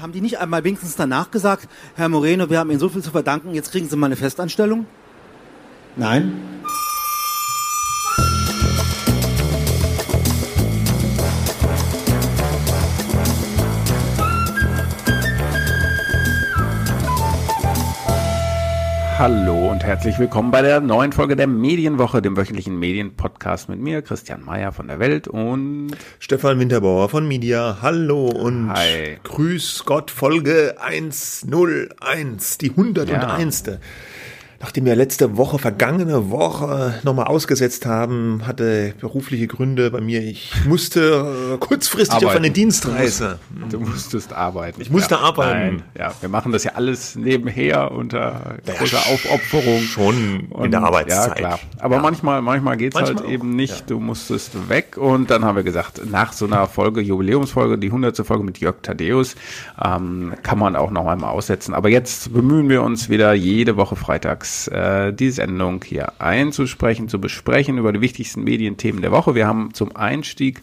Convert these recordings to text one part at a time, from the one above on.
Haben die nicht einmal wenigstens danach gesagt, Herr Moreno, wir haben Ihnen so viel zu verdanken, jetzt kriegen Sie mal eine Festanstellung? Nein? Hallo und herzlich willkommen bei der neuen Folge der Medienwoche, dem wöchentlichen Medienpodcast mit mir, Christian Mayer von der Welt und Stefan Winterbauer von Media. Hallo und Hi. Grüß Gott, Folge 101, die 101. Ja. Nachdem wir letzte Woche, vergangene Woche nochmal ausgesetzt haben, hatte berufliche Gründe bei mir. Ich musste äh, kurzfristig Arbeiten. auf eine Dienstreise. Du, musst, du musstest arbeiten. Ich musste ja, arbeiten. Nein. Ja, wir machen das ja alles nebenher unter großer ja, Aufopferung. Schon in der Arbeitszeit. Ja, klar. Aber ja. manchmal, manchmal halt manchmal halt eben nicht. Du musstest weg. Und dann haben wir gesagt, nach so einer Folge, Jubiläumsfolge, die 100. Folge mit Jörg Thaddeus, ähm, kann man auch noch einmal aussetzen. Aber jetzt bemühen wir uns wieder jede Woche freitags äh, die Sendung hier einzusprechen, zu besprechen über die wichtigsten Medienthemen der Woche. Wir haben zum Einstieg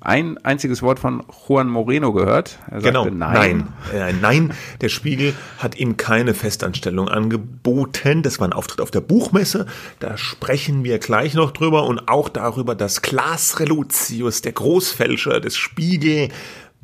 ein einziges Wort von Juan Moreno gehört. Er genau, sagte nein. Nein. Äh, nein, der Spiegel hat ihm keine Festanstellung angeboten. Das war ein Auftritt auf der Buchmesse. Da sprechen wir gleich noch drüber und auch darüber, dass Klaas Reluzius, der Großfälscher des Spiegel,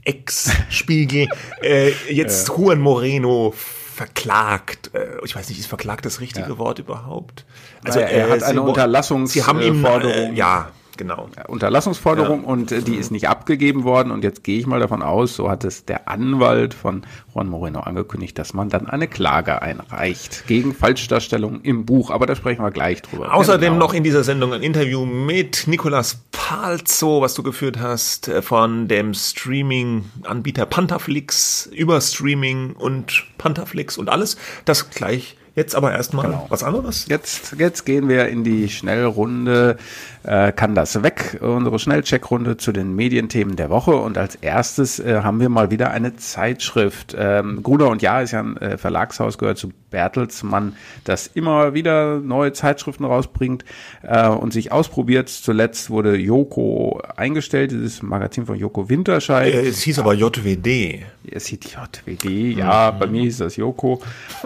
Ex-Spiegel, äh, jetzt ja. Juan Moreno verklagt. Äh, ich weiß nicht, ist verklagt das richtige ja. Wort überhaupt? Also er, er hat eine Unterlassungs Sie haben ihm äh, ja genau. Unterlassungsforderung ja. und äh, die ist nicht abgegeben worden und jetzt gehe ich mal davon aus, so hat es der Anwalt von Juan Moreno angekündigt, dass man dann eine Klage einreicht gegen Falschdarstellung im Buch, aber da sprechen wir gleich drüber. Außerdem genau. noch in dieser Sendung ein Interview mit Nicolas Palzo, was du geführt hast, äh, von dem Streaming-Anbieter Pantaflix über Streaming und Pantaflix und alles. Das gleich Jetzt aber erstmal genau. was anderes. Jetzt, jetzt gehen wir in die Schnellrunde. Äh, kann das weg? Unsere Schnellcheckrunde zu den Medienthemen der Woche. Und als erstes äh, haben wir mal wieder eine Zeitschrift. Ähm, Gruner und Ja ist ja ein äh, Verlagshaus, gehört zu Bertelsmann, das immer wieder neue Zeitschriften rausbringt äh, und sich ausprobiert. Zuletzt wurde Joko eingestellt, dieses Magazin von Joko Winterscheid. Äh, es hieß aber JWD. Es hieß JWD, ja, mhm. bei mir hieß das Joko.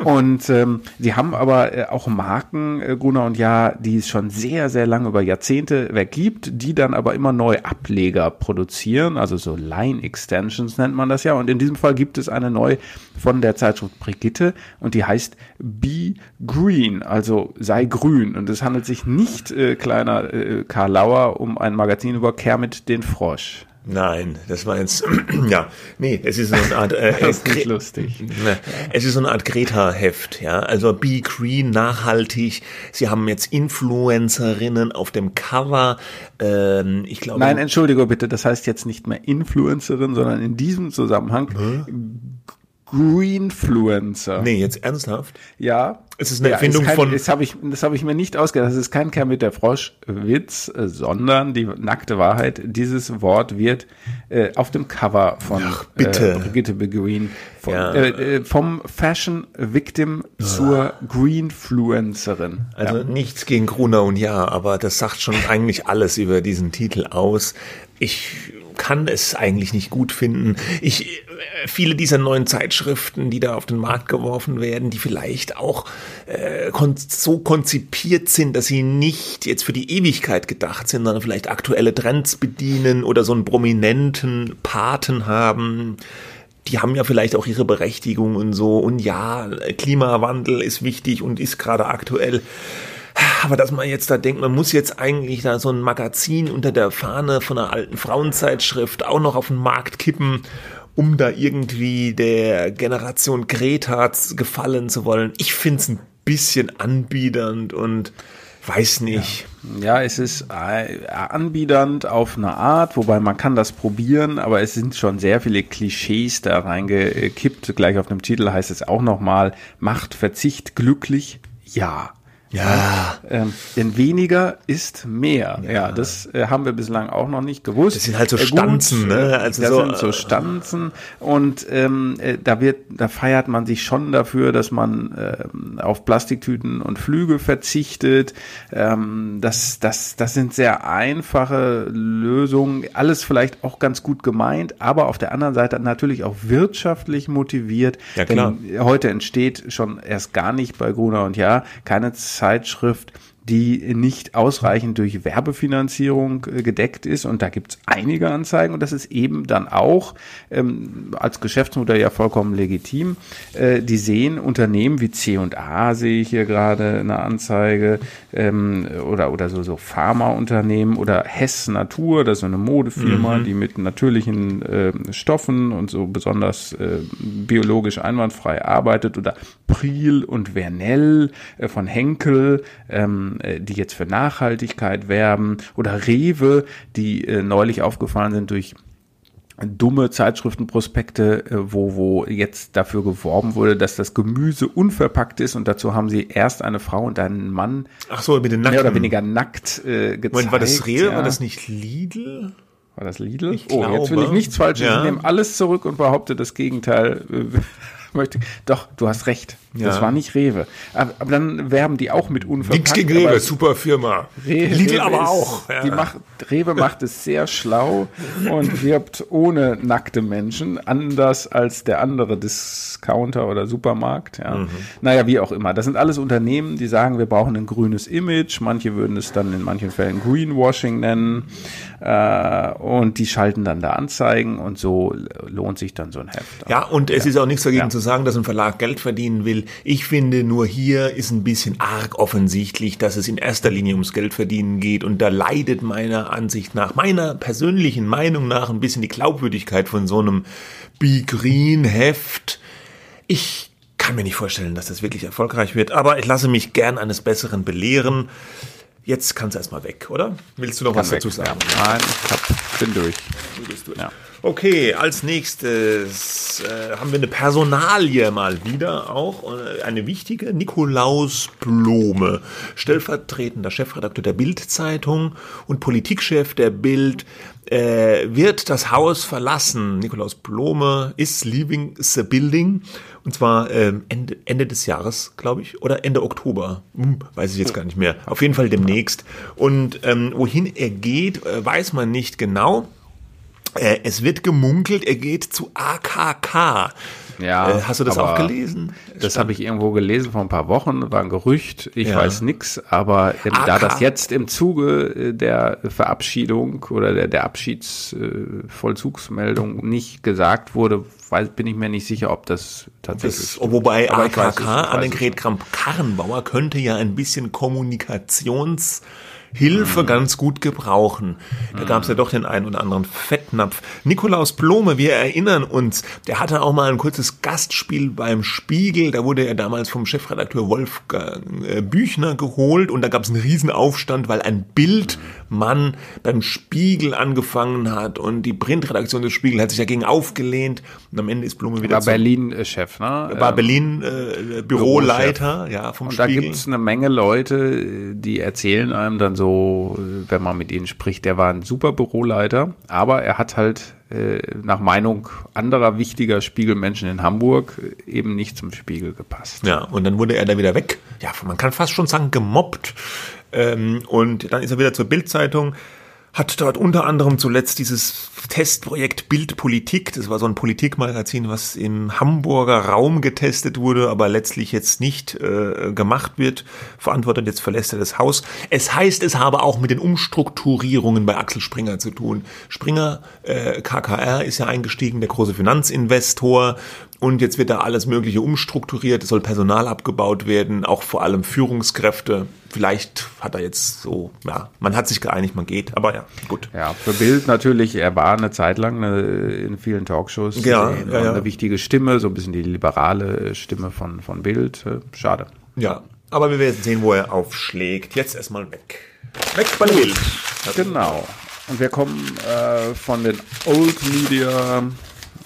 Und ähm, Sie haben aber äh, auch Marken, Gruner und Ja, die es schon sehr, sehr lange über Jahrzehnte weg gibt, die dann aber immer neue Ableger produzieren, also so Line Extensions nennt man das ja. Und in diesem Fall gibt es eine neue von der Zeitschrift Brigitte und die heißt Be Green, also sei grün. Und es handelt sich nicht, äh, kleiner äh, Karl Lauer, um ein Magazin über Kermit den Frosch. Nein, das war jetzt, ja, nee, es ist so eine Art, äh, das ist nicht lustig. Ne, es ist so eine Art Greta-Heft, ja, also Be Green, nachhaltig. Sie haben jetzt Influencerinnen auf dem Cover, ähm, ich glaube. Nein, entschuldige bitte, das heißt jetzt nicht mehr Influencerin, sondern in diesem Zusammenhang hm? Greenfluencer. Nee, jetzt ernsthaft? Ja. Es ist eine ja, Erfindung ist kein, von. Das habe ich, das habe ich mir nicht ausgedacht. Das ist kein Kerl mit der Frosch-Witz, äh, sondern die nackte Wahrheit. Dieses Wort wird äh, auf dem Cover von Ach, bitte. Äh, Brigitte Beguin von, ja. äh, äh, vom Fashion Victim zur Greenfluencerin. Also ja. nichts gegen Gruner und ja, aber das sagt schon eigentlich alles über diesen Titel aus. Ich kann es eigentlich nicht gut finden. Ich, äh, viele dieser neuen Zeitschriften, die da auf den Markt geworfen werden, die vielleicht auch äh, kon so konzipiert sind, dass sie nicht jetzt für die Ewigkeit gedacht sind, sondern vielleicht aktuelle Trends bedienen oder so einen prominenten Paten haben die haben ja vielleicht auch ihre Berechtigung und so. Und ja, Klimawandel ist wichtig und ist gerade aktuell. Aber dass man jetzt da denkt, man muss jetzt eigentlich da so ein Magazin unter der Fahne von einer alten Frauenzeitschrift auch noch auf den Markt kippen, um da irgendwie der Generation Greta gefallen zu wollen. Ich finde es ein bisschen anbiedernd und weiß nicht. Ja. ja. es ist äh, anbiedernd auf eine Art, wobei man kann das probieren, aber es sind schon sehr viele Klischees da reingekippt. Gleich auf dem Titel heißt es auch nochmal, Macht, Verzicht, glücklich, ja. Ja. Ähm, denn weniger ist mehr. Ja, ja das äh, haben wir bislang auch noch nicht gewusst. Das sind halt so äh, Stanzen, ne? Also das so, sind so äh, Stanzen und ähm, äh, da wird, da feiert man sich schon dafür, dass man äh, auf Plastiktüten und Flüge verzichtet. Ähm, das, das, das sind sehr einfache Lösungen. Alles vielleicht auch ganz gut gemeint, aber auf der anderen Seite natürlich auch wirtschaftlich motiviert. Ja, klar. Denn heute entsteht schon erst gar nicht bei Gruner und Ja keine Zeitschrift, die nicht ausreichend durch Werbefinanzierung äh, gedeckt ist. Und da gibt es einige Anzeigen und das ist eben dann auch ähm, als Geschäftsmodell ja vollkommen legitim. Äh, die sehen Unternehmen wie C&A, sehe ich hier gerade eine Anzeige, ähm, oder, oder so, so Pharmaunternehmen oder Hess Natur, das ist so eine Modefirma, mhm. die mit natürlichen äh, Stoffen und so besonders äh, biologisch einwandfrei arbeitet oder Priel und Vernell äh, von Henkel, ähm, äh, die jetzt für Nachhaltigkeit werben oder Rewe, die äh, neulich aufgefallen sind durch dumme Zeitschriftenprospekte, äh, wo, wo jetzt dafür geworben wurde, dass das Gemüse unverpackt ist und dazu haben sie erst eine Frau und einen Mann Ach so, mit den mehr oder weniger nackt äh, gezeigt. Moment, war das Rewe, ja. war das nicht Lidl? War das Lidl? Ich oh, glaube. jetzt will ich nichts Falsches. Ja. Ich nehme alles zurück und behaupte das Gegenteil. möchte. Doch, du hast recht. Ja. Das war nicht Rewe. Aber, aber, dann werben die auch mit unverpackt. Nichts gegen Rewe, super Firma. Re Lidl Rewe aber ist, auch. Ja. Die macht, Rewe macht es sehr schlau und wirbt ohne nackte Menschen, anders als der andere Discounter oder Supermarkt. Ja. Mhm. Naja, wie auch immer. Das sind alles Unternehmen, die sagen, wir brauchen ein grünes Image. Manche würden es dann in manchen Fällen Greenwashing nennen. Äh, und die schalten dann da Anzeigen und so lohnt sich dann so ein Heft. Ja, und es ist auch nichts dagegen zu sagen, dass ein Verlag Geld verdienen will. Ich finde, nur hier ist ein bisschen arg offensichtlich, dass es in erster Linie ums Geld verdienen geht und da leidet meiner Ansicht nach, meiner persönlichen Meinung nach ein bisschen die Glaubwürdigkeit von so einem Be Green Heft. Ich kann mir nicht vorstellen, dass das wirklich erfolgreich wird, aber ich lasse mich gern eines Besseren belehren. Jetzt kannst du erstmal weg, oder? Willst du noch kann was dazu sagen? Ja. Nein, ich hab, bin durch. Du bist durch. Ja. Okay, als nächstes äh, haben wir eine Personalie mal wieder auch, äh, eine wichtige, Nikolaus Blome, stellvertretender Chefredakteur der Bild-Zeitung und Politikchef der Bild, äh, wird das Haus verlassen. Nikolaus Blome is leaving the building und zwar ähm, Ende, Ende des Jahres, glaube ich, oder Ende Oktober, hm, weiß ich jetzt gar nicht mehr. Auf jeden Fall demnächst. Und ähm, wohin er geht, äh, weiß man nicht genau. Äh, es wird gemunkelt, er geht zu AKK. Ja, äh, hast du das auch gelesen? Das habe ich irgendwo gelesen vor ein paar Wochen, war ein Gerücht, ich ja. weiß nix, aber ähm, da das jetzt im Zuge äh, der Verabschiedung oder der, der Abschiedsvollzugsmeldung äh, nicht gesagt wurde, weiß, bin ich mir nicht sicher, ob das tatsächlich. Das, wobei AKK, Annegret Kramp-Karrenbauer, könnte ja ein bisschen Kommunikations- Hilfe mhm. ganz gut gebrauchen. Da mhm. gab es ja doch den einen oder anderen Fettnapf. Nikolaus Blome, wir erinnern uns, der hatte auch mal ein kurzes Gastspiel beim Spiegel. Da wurde er damals vom Chefredakteur Wolfgang äh, Büchner geholt und da gab es einen Riesenaufstand, weil ein Bildmann beim Spiegel angefangen hat und die Printredaktion des Spiegel hat sich dagegen aufgelehnt und am Ende ist Blume wieder war Berlin-Chef, ne? War ähm, Berlin äh, Büroleiter, ja, vom und Spiegel. Da gibt es eine Menge Leute, die erzählen einem dann so, wenn man mit ihnen spricht, der war ein super Büroleiter, aber er hat halt äh, nach Meinung anderer wichtiger Spiegelmenschen in Hamburg eben nicht zum Spiegel gepasst. Ja, und dann wurde er da wieder weg. Ja, man kann fast schon sagen, gemobbt. Ähm, und dann ist er wieder zur Bildzeitung hat dort unter anderem zuletzt dieses Testprojekt Bildpolitik, das war so ein Politikmagazin, was im Hamburger Raum getestet wurde, aber letztlich jetzt nicht äh, gemacht wird, verantwortet, jetzt verlässt er das Haus. Es heißt, es habe auch mit den Umstrukturierungen bei Axel Springer zu tun. Springer, äh, KKR ist ja eingestiegen, der große Finanzinvestor und jetzt wird da alles Mögliche umstrukturiert, es soll Personal abgebaut werden, auch vor allem Führungskräfte. Vielleicht hat er jetzt so, ja, man hat sich geeinigt, man geht, aber ja, gut. Ja, für Bild natürlich, er war eine Zeit lang eine, in vielen Talkshows ja, ja, ja, eine wichtige Stimme, so ein bisschen die liberale Stimme von, von Bild. Äh, schade. Ja, aber wir werden sehen, wo er aufschlägt. Jetzt erstmal weg. Weg bei Bild. Genau. Und wir kommen äh, von den Old Media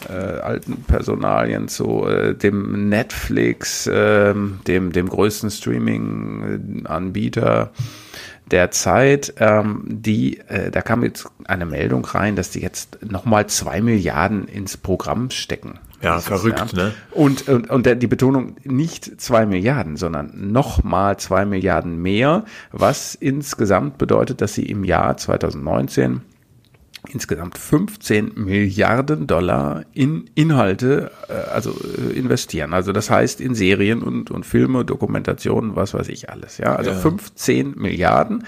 äh, alten Personalien zu äh, dem Netflix, äh, dem, dem größten Streaming-Anbieter der Zeit, ähm, die, äh, da kam jetzt eine Meldung rein, dass die jetzt nochmal zwei Milliarden ins Programm stecken. Ja, verrückt, Jahr. ne? Und, und, und die Betonung nicht zwei Milliarden, sondern nochmal zwei Milliarden mehr, was insgesamt bedeutet, dass sie im Jahr 2019 insgesamt 15 Milliarden Dollar in Inhalte äh, also äh, investieren. Also das heißt in Serien und, und Filme, Dokumentationen, was weiß ich alles. Ja, also ja. 15 Milliarden.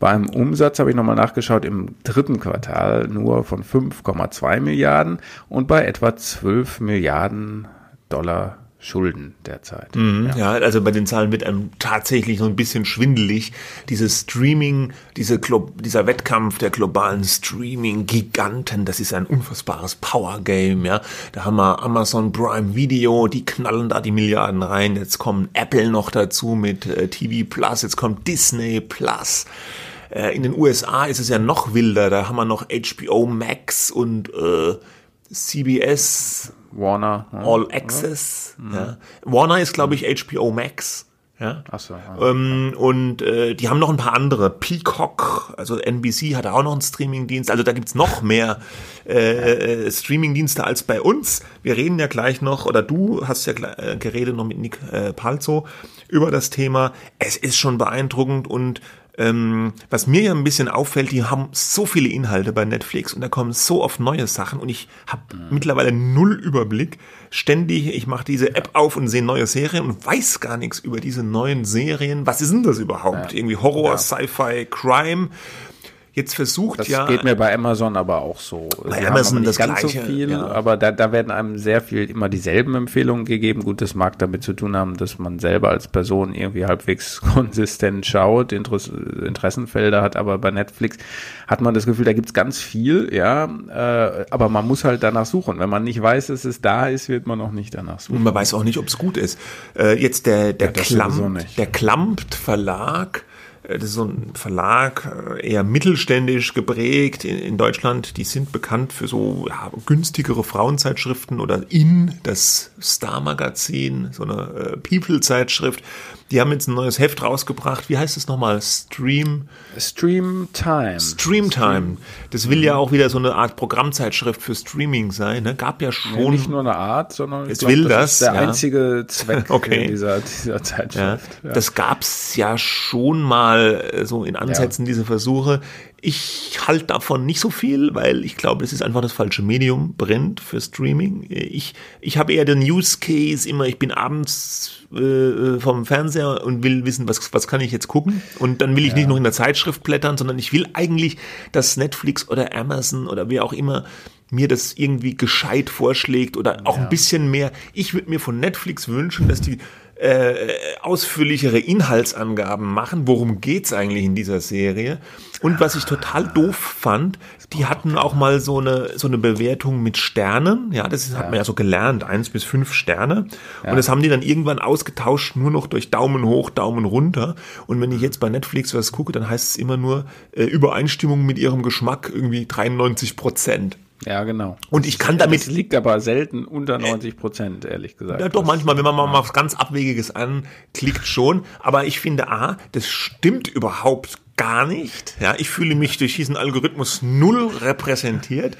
Beim Umsatz habe ich nochmal nachgeschaut im dritten Quartal nur von 5,2 Milliarden und bei etwa 12 Milliarden Dollar Schulden derzeit. Mhm, ja. ja. also bei den Zahlen wird einem tatsächlich so ein bisschen schwindelig. Dieses Streaming, diese dieser Wettkampf der globalen Streaming-Giganten, das ist ein unfassbares Power-Game, ja. Da haben wir Amazon Prime Video, die knallen da die Milliarden rein. Jetzt kommen Apple noch dazu mit äh, TV Plus, jetzt kommt Disney Plus. Äh, in den USA ist es ja noch wilder, da haben wir noch HBO Max und äh, CBS Warner. Ja. All Access. Mhm. Ja. Warner ist, glaube ich, HBO Max. Ja. Ach so, ja. Ähm, und äh, die haben noch ein paar andere. Peacock, also NBC hat auch noch einen Streamingdienst. Also da gibt's noch mehr äh, äh, Streamingdienste als bei uns. Wir reden ja gleich noch, oder du hast ja äh, geredet noch mit Nick äh, Palzo über das Thema. Es ist schon beeindruckend und ähm, was mir ja ein bisschen auffällt, die haben so viele Inhalte bei Netflix und da kommen so oft neue Sachen und ich habe mhm. mittlerweile null Überblick. Ständig, ich mache diese App auf und sehe neue Serien und weiß gar nichts über diese neuen Serien. Was ist denn das überhaupt? Ja. Irgendwie Horror, ja. Sci-Fi, Crime jetzt versucht das ja. Das geht mir bei Amazon aber auch so. Bei Sie Amazon das ganz Gleiche, so viel, ja. aber da, da werden einem sehr viel immer dieselben Empfehlungen gegeben. Gut, das mag damit zu tun haben, dass man selber als Person irgendwie halbwegs konsistent schaut, Interess Interessenfelder hat, aber bei Netflix hat man das Gefühl, da gibt's ganz viel, ja, äh, aber man muss halt danach suchen. Wenn man nicht weiß, dass es da ist, wird man auch nicht danach suchen. Und man weiß auch nicht, ob es gut ist. Äh, jetzt der, der, ja, Klampt, der Klampt Verlag das ist so ein Verlag, äh, eher mittelständisch geprägt in, Deutschland. Die sind bekannt für so ja, günstigere Frauenzeitschriften oder in das Star-Magazin, so eine äh, People-Zeitschrift. Die haben jetzt ein neues Heft rausgebracht. Wie heißt es nochmal? Stream. Stream Time. Stream Time. Das will ja auch wieder so eine Art Programmzeitschrift für Streaming sein. Ne? Gab ja schon. Ja, nicht nur eine Art, sondern es glaub, will das. Ist der ja. einzige Zweck okay. dieser, dieser Zeitschrift. Ja. Das gab's ja schon mal äh, so in Ansätzen, diese Versuche. Ich halte davon nicht so viel, weil ich glaube, es ist einfach das falsche Medium, brennt für Streaming. Ich, ich habe eher den Use Case immer, ich bin abends äh, vom Fernseher und will wissen, was, was kann ich jetzt gucken. Und dann will ich ja. nicht noch in der Zeitschrift blättern, sondern ich will eigentlich, dass Netflix oder Amazon oder wer auch immer mir das irgendwie gescheit vorschlägt oder auch ja. ein bisschen mehr. Ich würde mir von Netflix wünschen, dass die äh, ausführlichere Inhaltsangaben machen, worum geht's eigentlich in dieser Serie. Und was ich total doof fand, die hatten auch mal so eine, so eine Bewertung mit Sternen. Ja, das ist, hat man ja so gelernt, eins bis fünf Sterne. Ja. Und das haben die dann irgendwann ausgetauscht, nur noch durch Daumen hoch, Daumen runter. Und wenn ich jetzt bei Netflix was gucke, dann heißt es immer nur äh, Übereinstimmung mit ihrem Geschmack irgendwie 93 Prozent. Ja, genau. Und ich kann damit. Das liegt aber selten unter 90 Prozent, ehrlich gesagt. Ja, doch, manchmal, wenn man mal was ganz Abwegiges anklickt, schon. Aber ich finde, A, das stimmt überhaupt gar nicht. Ja, ich fühle mich durch diesen Algorithmus null repräsentiert.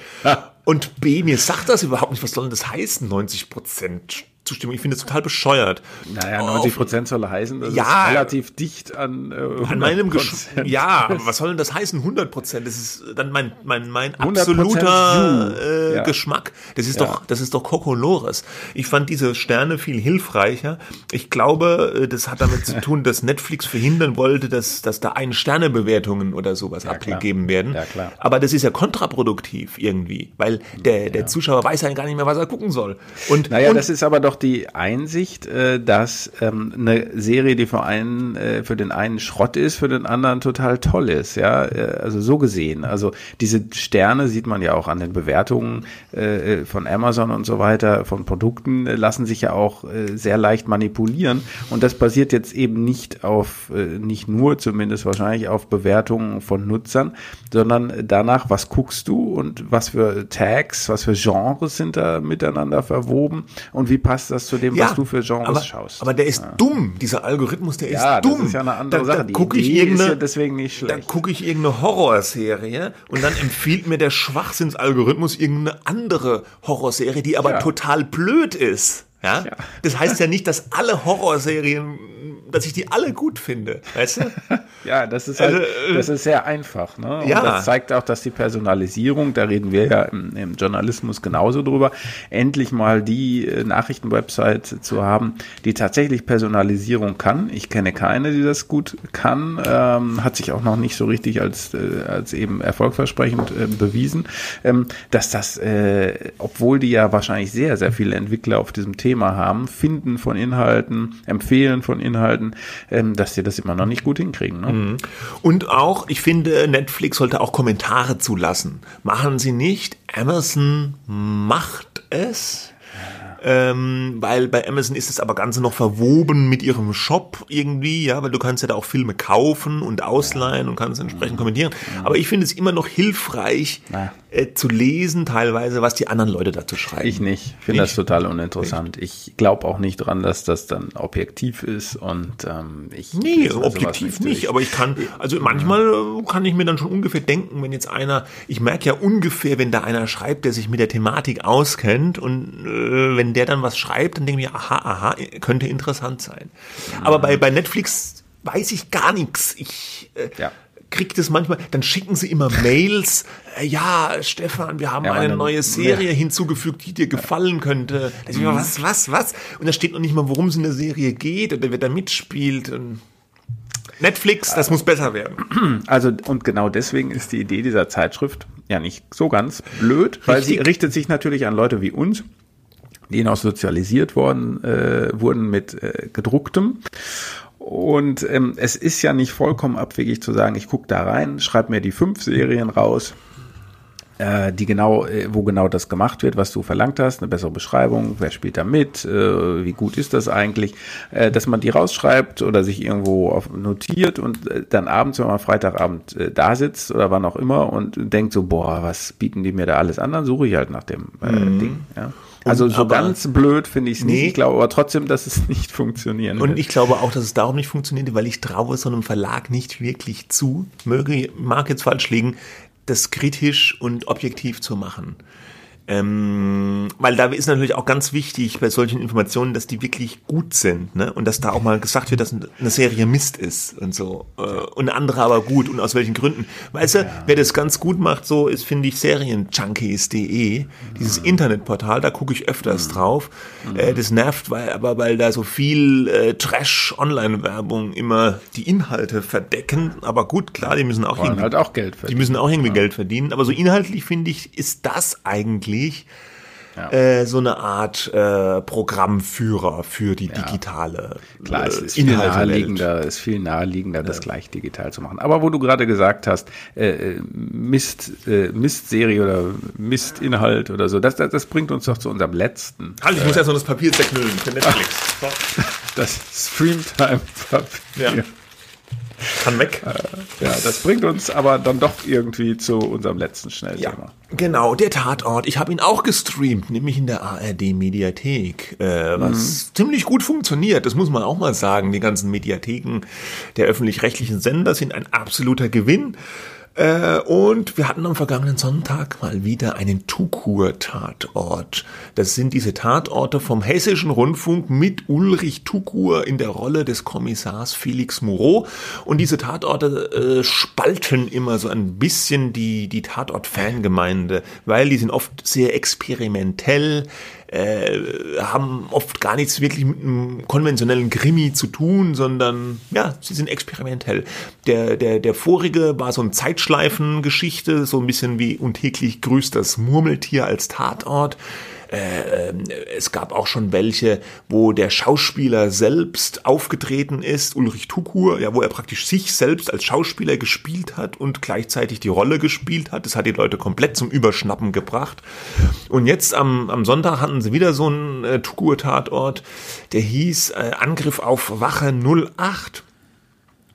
Und B, mir sagt das überhaupt nicht, was soll denn das heißen, 90 Prozent Zustimmung. Ich finde es total bescheuert. Naja, 90 Prozent soll heißen, das ja, ist relativ dicht an, äh, an meinem Geschmack. Ja, aber was soll denn das heißen? 100 Prozent. Das ist dann mein, mein, mein absoluter äh, ja. Geschmack. Das ist ja. doch, das ist doch Kokolores. Ich fand diese Sterne viel hilfreicher. Ich glaube, äh, das hat damit zu tun, dass Netflix verhindern wollte, dass, dass da ein Sterne Bewertungen oder sowas ja, abgegeben klar. werden. Ja, klar. Aber das ist ja kontraproduktiv irgendwie, weil der, der Zuschauer weiß ja gar nicht mehr, was er gucken soll. Und, naja, und, das ist aber doch doch die Einsicht, äh, dass ähm, eine Serie, die für einen, äh, für den einen Schrott ist, für den anderen total toll ist, ja, äh, also so gesehen. Also diese Sterne sieht man ja auch an den Bewertungen von Amazon und so weiter, von Produkten, lassen sich ja auch sehr leicht manipulieren und das basiert jetzt eben nicht auf, nicht nur zumindest wahrscheinlich auf Bewertungen von Nutzern, sondern danach, was guckst du und was für Tags, was für Genres sind da miteinander verwoben und wie passt das zu dem, Ja, was du für Genres aber, schaust. Aber der ist dumm, dieser Algorithmus, der ja, ist dumm. das ist ja eine andere da, Sache. Die gucke ich irgendeine, ja deswegen nicht da schlecht. gucke ich irgendeine Horrorserie und dann empfiehlt mir der Schwachsinnsalgorithmus irgendeine andere Horrorserie, die aber Ja. total blöd ist. Ja? Ja. Das heißt ja nicht, dass alle Horrorserien, dass ich die alle gut finde. Weißt du? Ja, das ist halt, Also, äh, das ist sehr einfach. Ne? Und ja. das zeigt auch, dass die Personalisierung, da reden wir ja im, im Journalismus genauso drüber, endlich mal die äh, Nachrichtenwebsite zu haben, die tatsächlich Personalisierung kann. Ich kenne keine, die das gut kann, ähm, hat sich auch noch nicht so richtig als, äh, als eben erfolgversprechend äh, bewiesen, ähm, dass das, äh, obwohl die ja wahrscheinlich sehr, sehr viele Entwickler auf diesem Thema haben, Finden von Inhalten, Empfehlen von Inhalten, ähm, dass die das immer noch nicht gut hinkriegen. Ne? Und auch, ich finde, Netflix sollte auch Kommentare zulassen. Machen sie nicht. Amazon macht es. Ähm, weil bei Amazon ist das aber Ganze noch verwoben mit ihrem Shop irgendwie, ja, weil du kannst ja da auch Filme kaufen und ausleihen und kannst entsprechend kommentieren. Aber ich finde es immer noch hilfreich Ja. Äh, zu lesen, teilweise, was die anderen Leute dazu schreiben. Ich nicht. Ich finde das total uninteressant. Ich glaube auch nicht dran, dass das dann objektiv ist und ähm, ich. Nee, sowas objektiv durch. nicht, aber ich kann, also manchmal äh, kann ich mir dann schon ungefähr denken, wenn jetzt einer, ich merke ja ungefähr, wenn da einer schreibt, der sich mit der Thematik auskennt und äh, wenn der dann was schreibt, dann denke ich mir, aha, aha, könnte interessant sein. Aber bei, bei Netflix weiß ich gar nichts. Ich äh, Ja. Krieg das manchmal, dann schicken sie immer Mails, äh, ja, Stefan, wir haben Ja, eine neue Serie hinzugefügt, die dir gefallen könnte. Ich mir, was, was, was? Und da steht noch nicht mal, worum es in der Serie geht oder wer da mitspielt. Und Netflix, das muss besser werden. Also, und genau deswegen ist die Idee dieser Zeitschrift ja nicht so ganz blöd, weil sie richtet sich natürlich an Leute wie uns, die noch sozialisiert worden äh, wurden mit äh, gedrucktem. Und ähm, es ist ja nicht vollkommen abwegig zu sagen, ich gucke da rein, schreibe mir die fünf Serien raus, äh, die genau, äh, wo genau das gemacht wird, was du verlangt hast, eine bessere Beschreibung, wer spielt da mit, äh, wie gut ist das eigentlich, äh, dass man die rausschreibt oder sich irgendwo auf, notiert und äh, dann abends, wenn man Freitagabend äh, da sitzt oder wann auch immer und denkt so, boah, was bieten die mir da alles an, dann suche ich halt nach dem äh, Ding. Ja. Also so aber- ganz blöd finde ich es nicht. Nee. Ich glaube aber trotzdem, dass es nicht funktionieren Und wird. ich glaube auch, dass es darum nicht funktioniert, weil ich traue so einem Verlag nicht wirklich zu, möge, mag jetzt falsch liegen, das kritisch und objektiv zu machen. Ähm, weil da ist natürlich auch ganz wichtig bei solchen Informationen, dass die wirklich gut sind, ne? Und dass da auch mal gesagt wird, dass eine Serie Mist ist und so. Äh, und andere aber gut und aus welchen Gründen. Weißt du, wer das ganz gut macht, so ist, finde ich, Serienjunkies.de, dieses Internetportal, da gucke ich öfters drauf. Äh, das nervt, weil, aber weil da so viel äh, Trash-Online-Werbung immer die Inhalte verdecken. Aber gut, klar, die müssen auch irgendwie halt auch Geld die verdienen. müssen auch irgendwie Geld verdienen. Aber so inhaltlich finde ich, ist das eigentlich Ja. äh, so eine Art äh, Programmführer für die digitale Klar, es äh, ist viel naheliegender, ist viel naheliegender, das gleich digital zu machen. Aber wo du gerade gesagt hast, äh, äh, Mist, äh, Mistserie oder Mistinhalt oder so, das, das, das bringt uns doch zu unserem letzten, Halt, ich muss erst noch das Papier zerknüllen für Netflix. Das Streamtime. Ja. Kann weg. ja, das bringt uns aber dann doch irgendwie zu unserem letzten Schnellthema. Ja, genau, der Tatort. Ich habe ihn auch gestreamt, nämlich in der ARD-Mediathek, äh, was ziemlich gut funktioniert. Das muss man auch mal sagen. Die ganzen Mediatheken der öffentlich-rechtlichen Sender sind ein absoluter Gewinn. Äh, und wir hatten am vergangenen Sonntag mal wieder einen Tukur-Tatort. Das sind diese Tatorte vom Hessischen Rundfunk mit Ulrich Tukur in der Rolle des Kommissars Felix Moreau. Und diese Tatorte äh, spalten immer so ein bisschen die, die Tatort-Fangemeinde, weil die sind oft sehr experimentell, äh, haben oft gar nichts wirklich mit einem konventionellen Krimi zu tun, sondern ja, sie sind experimentell. Der, der, der vorige war so ein Zeitschleifengeschichte, so ein bisschen wie und täglich grüßt das Murmeltier als Tatort. Äh, ähm, es gab auch schon welche, wo der Schauspieler selbst aufgetreten ist, Ulrich Tukur, ja, wo er praktisch sich selbst als Schauspieler gespielt hat und gleichzeitig die Rolle gespielt hat. Das hat die Leute komplett zum Überschnappen gebracht. Und jetzt am, am Sonntag hatten sie wieder so einen äh, Tukur-Tatort, der hieß äh, Angriff auf Wache 08.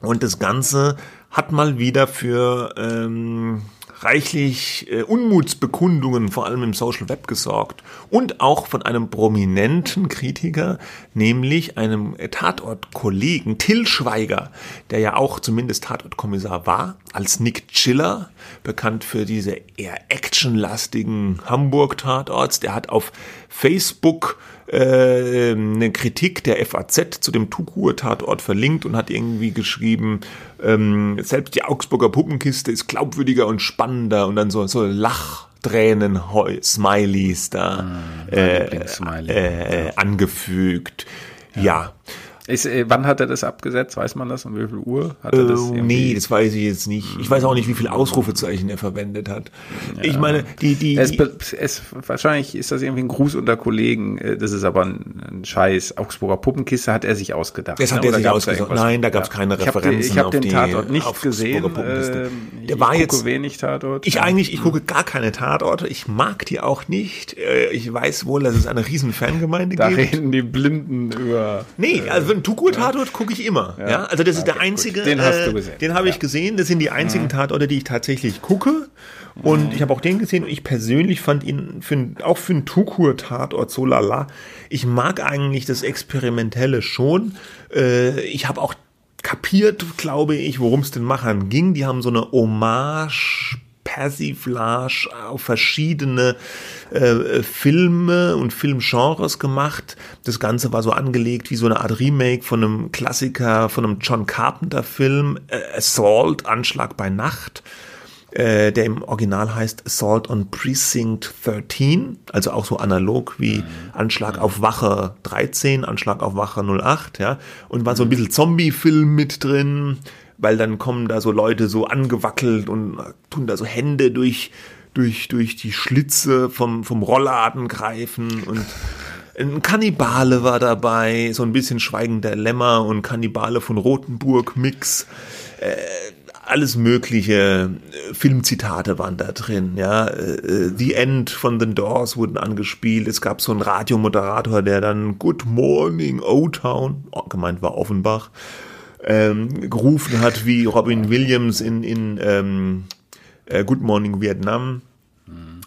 Und das Ganze hat mal wieder für ähm, reichlich äh, Unmutsbekundungen, vor allem im Social Web, gesorgt. Und auch von einem prominenten Kritiker, nämlich einem Tatortkollegen, Till Schweiger, der ja auch zumindest Tatortkommissar war, als Nick Chiller, bekannt für diese eher actionlastigen Hamburg-Tatorts. Der hat auf Facebook äh, eine Kritik der FAZ zu dem Tukur-Tatort verlinkt und hat irgendwie geschrieben, ähm, selbst die Augsburger Puppenkiste ist glaubwürdiger und spannender und dann so, so Lach. Tränen, Smileys da ah, äh, äh, angefügt. Ja. ja. Ist, äh, wann hat er das abgesetzt? Weiß man das? Um wie viel Uhr hat er das? Äh, nee, das weiß ich jetzt nicht. Ich weiß auch nicht, wie viele Ausrufezeichen er verwendet hat. Ja. Ich meine, die, die, es, es, wahrscheinlich ist das irgendwie ein Gruß unter Kollegen. Äh, das ist aber ein, ein Scheiß. Augsburger Puppenkiste hat er sich ausgedacht. Das hat ne? er sich ausgedacht. Nein, da gab es keine Referenzen. Ich habe hab den Tatort nicht gesehen. Äh, Der war jetzt wenig Tatort. Ich ja. eigentlich, ich gucke gar keine Tatorte. Ich mag die auch nicht. Ich weiß wohl, dass es eine riesen Fangemeinde da gibt. Da reden die Blinden über. Nee, also ein Tukur-Tatort gucke ich immer. Ja. ja. Also das ist okay, der einzige. Gut. Den hast du gesehen. Den habe ich gesehen. Das sind die einzigen mhm. Tatorte, die ich tatsächlich gucke. Und mhm. ich habe auch den gesehen und ich persönlich fand ihn für, auch für einen Tukur-Tatort so lala. Ich mag eigentlich das Experimentelle schon. Äh, ich habe auch kapiert, glaube ich, worum es den Machern ging. Die haben so eine Hommage Persiflage auf verschiedene äh, Filme und Filmgenres gemacht. Das Ganze war so angelegt wie so eine Art Remake von einem Klassiker, von einem John Carpenter Film, äh, Assault, Anschlag bei Nacht äh, der im Original heißt Assault on Precinct 13, also auch so analog wie mhm. Anschlag auf Wache 13, Anschlag auf Wache 08, ja, und war so ein bisschen Zombie-Film mit drin, weil dann kommen da so Leute so angewackelt und tun da so Hände durch, durch, durch die Schlitze vom, vom Rollladen greifen und ein Kannibale war dabei, so ein bisschen schweigender Lämmer und Kannibale von Rothenburg Mix. Äh, alles mögliche äh, Filmzitate waren da drin, ja. Äh, The End von The Doors wurden angespielt. Es gab so einen Radiomoderator, der dann Good Morning O-Town, oh, gemeint war Offenbach, ähm, gerufen hat wie Robin Williams in, in ähm, äh, Good Morning Vietnam.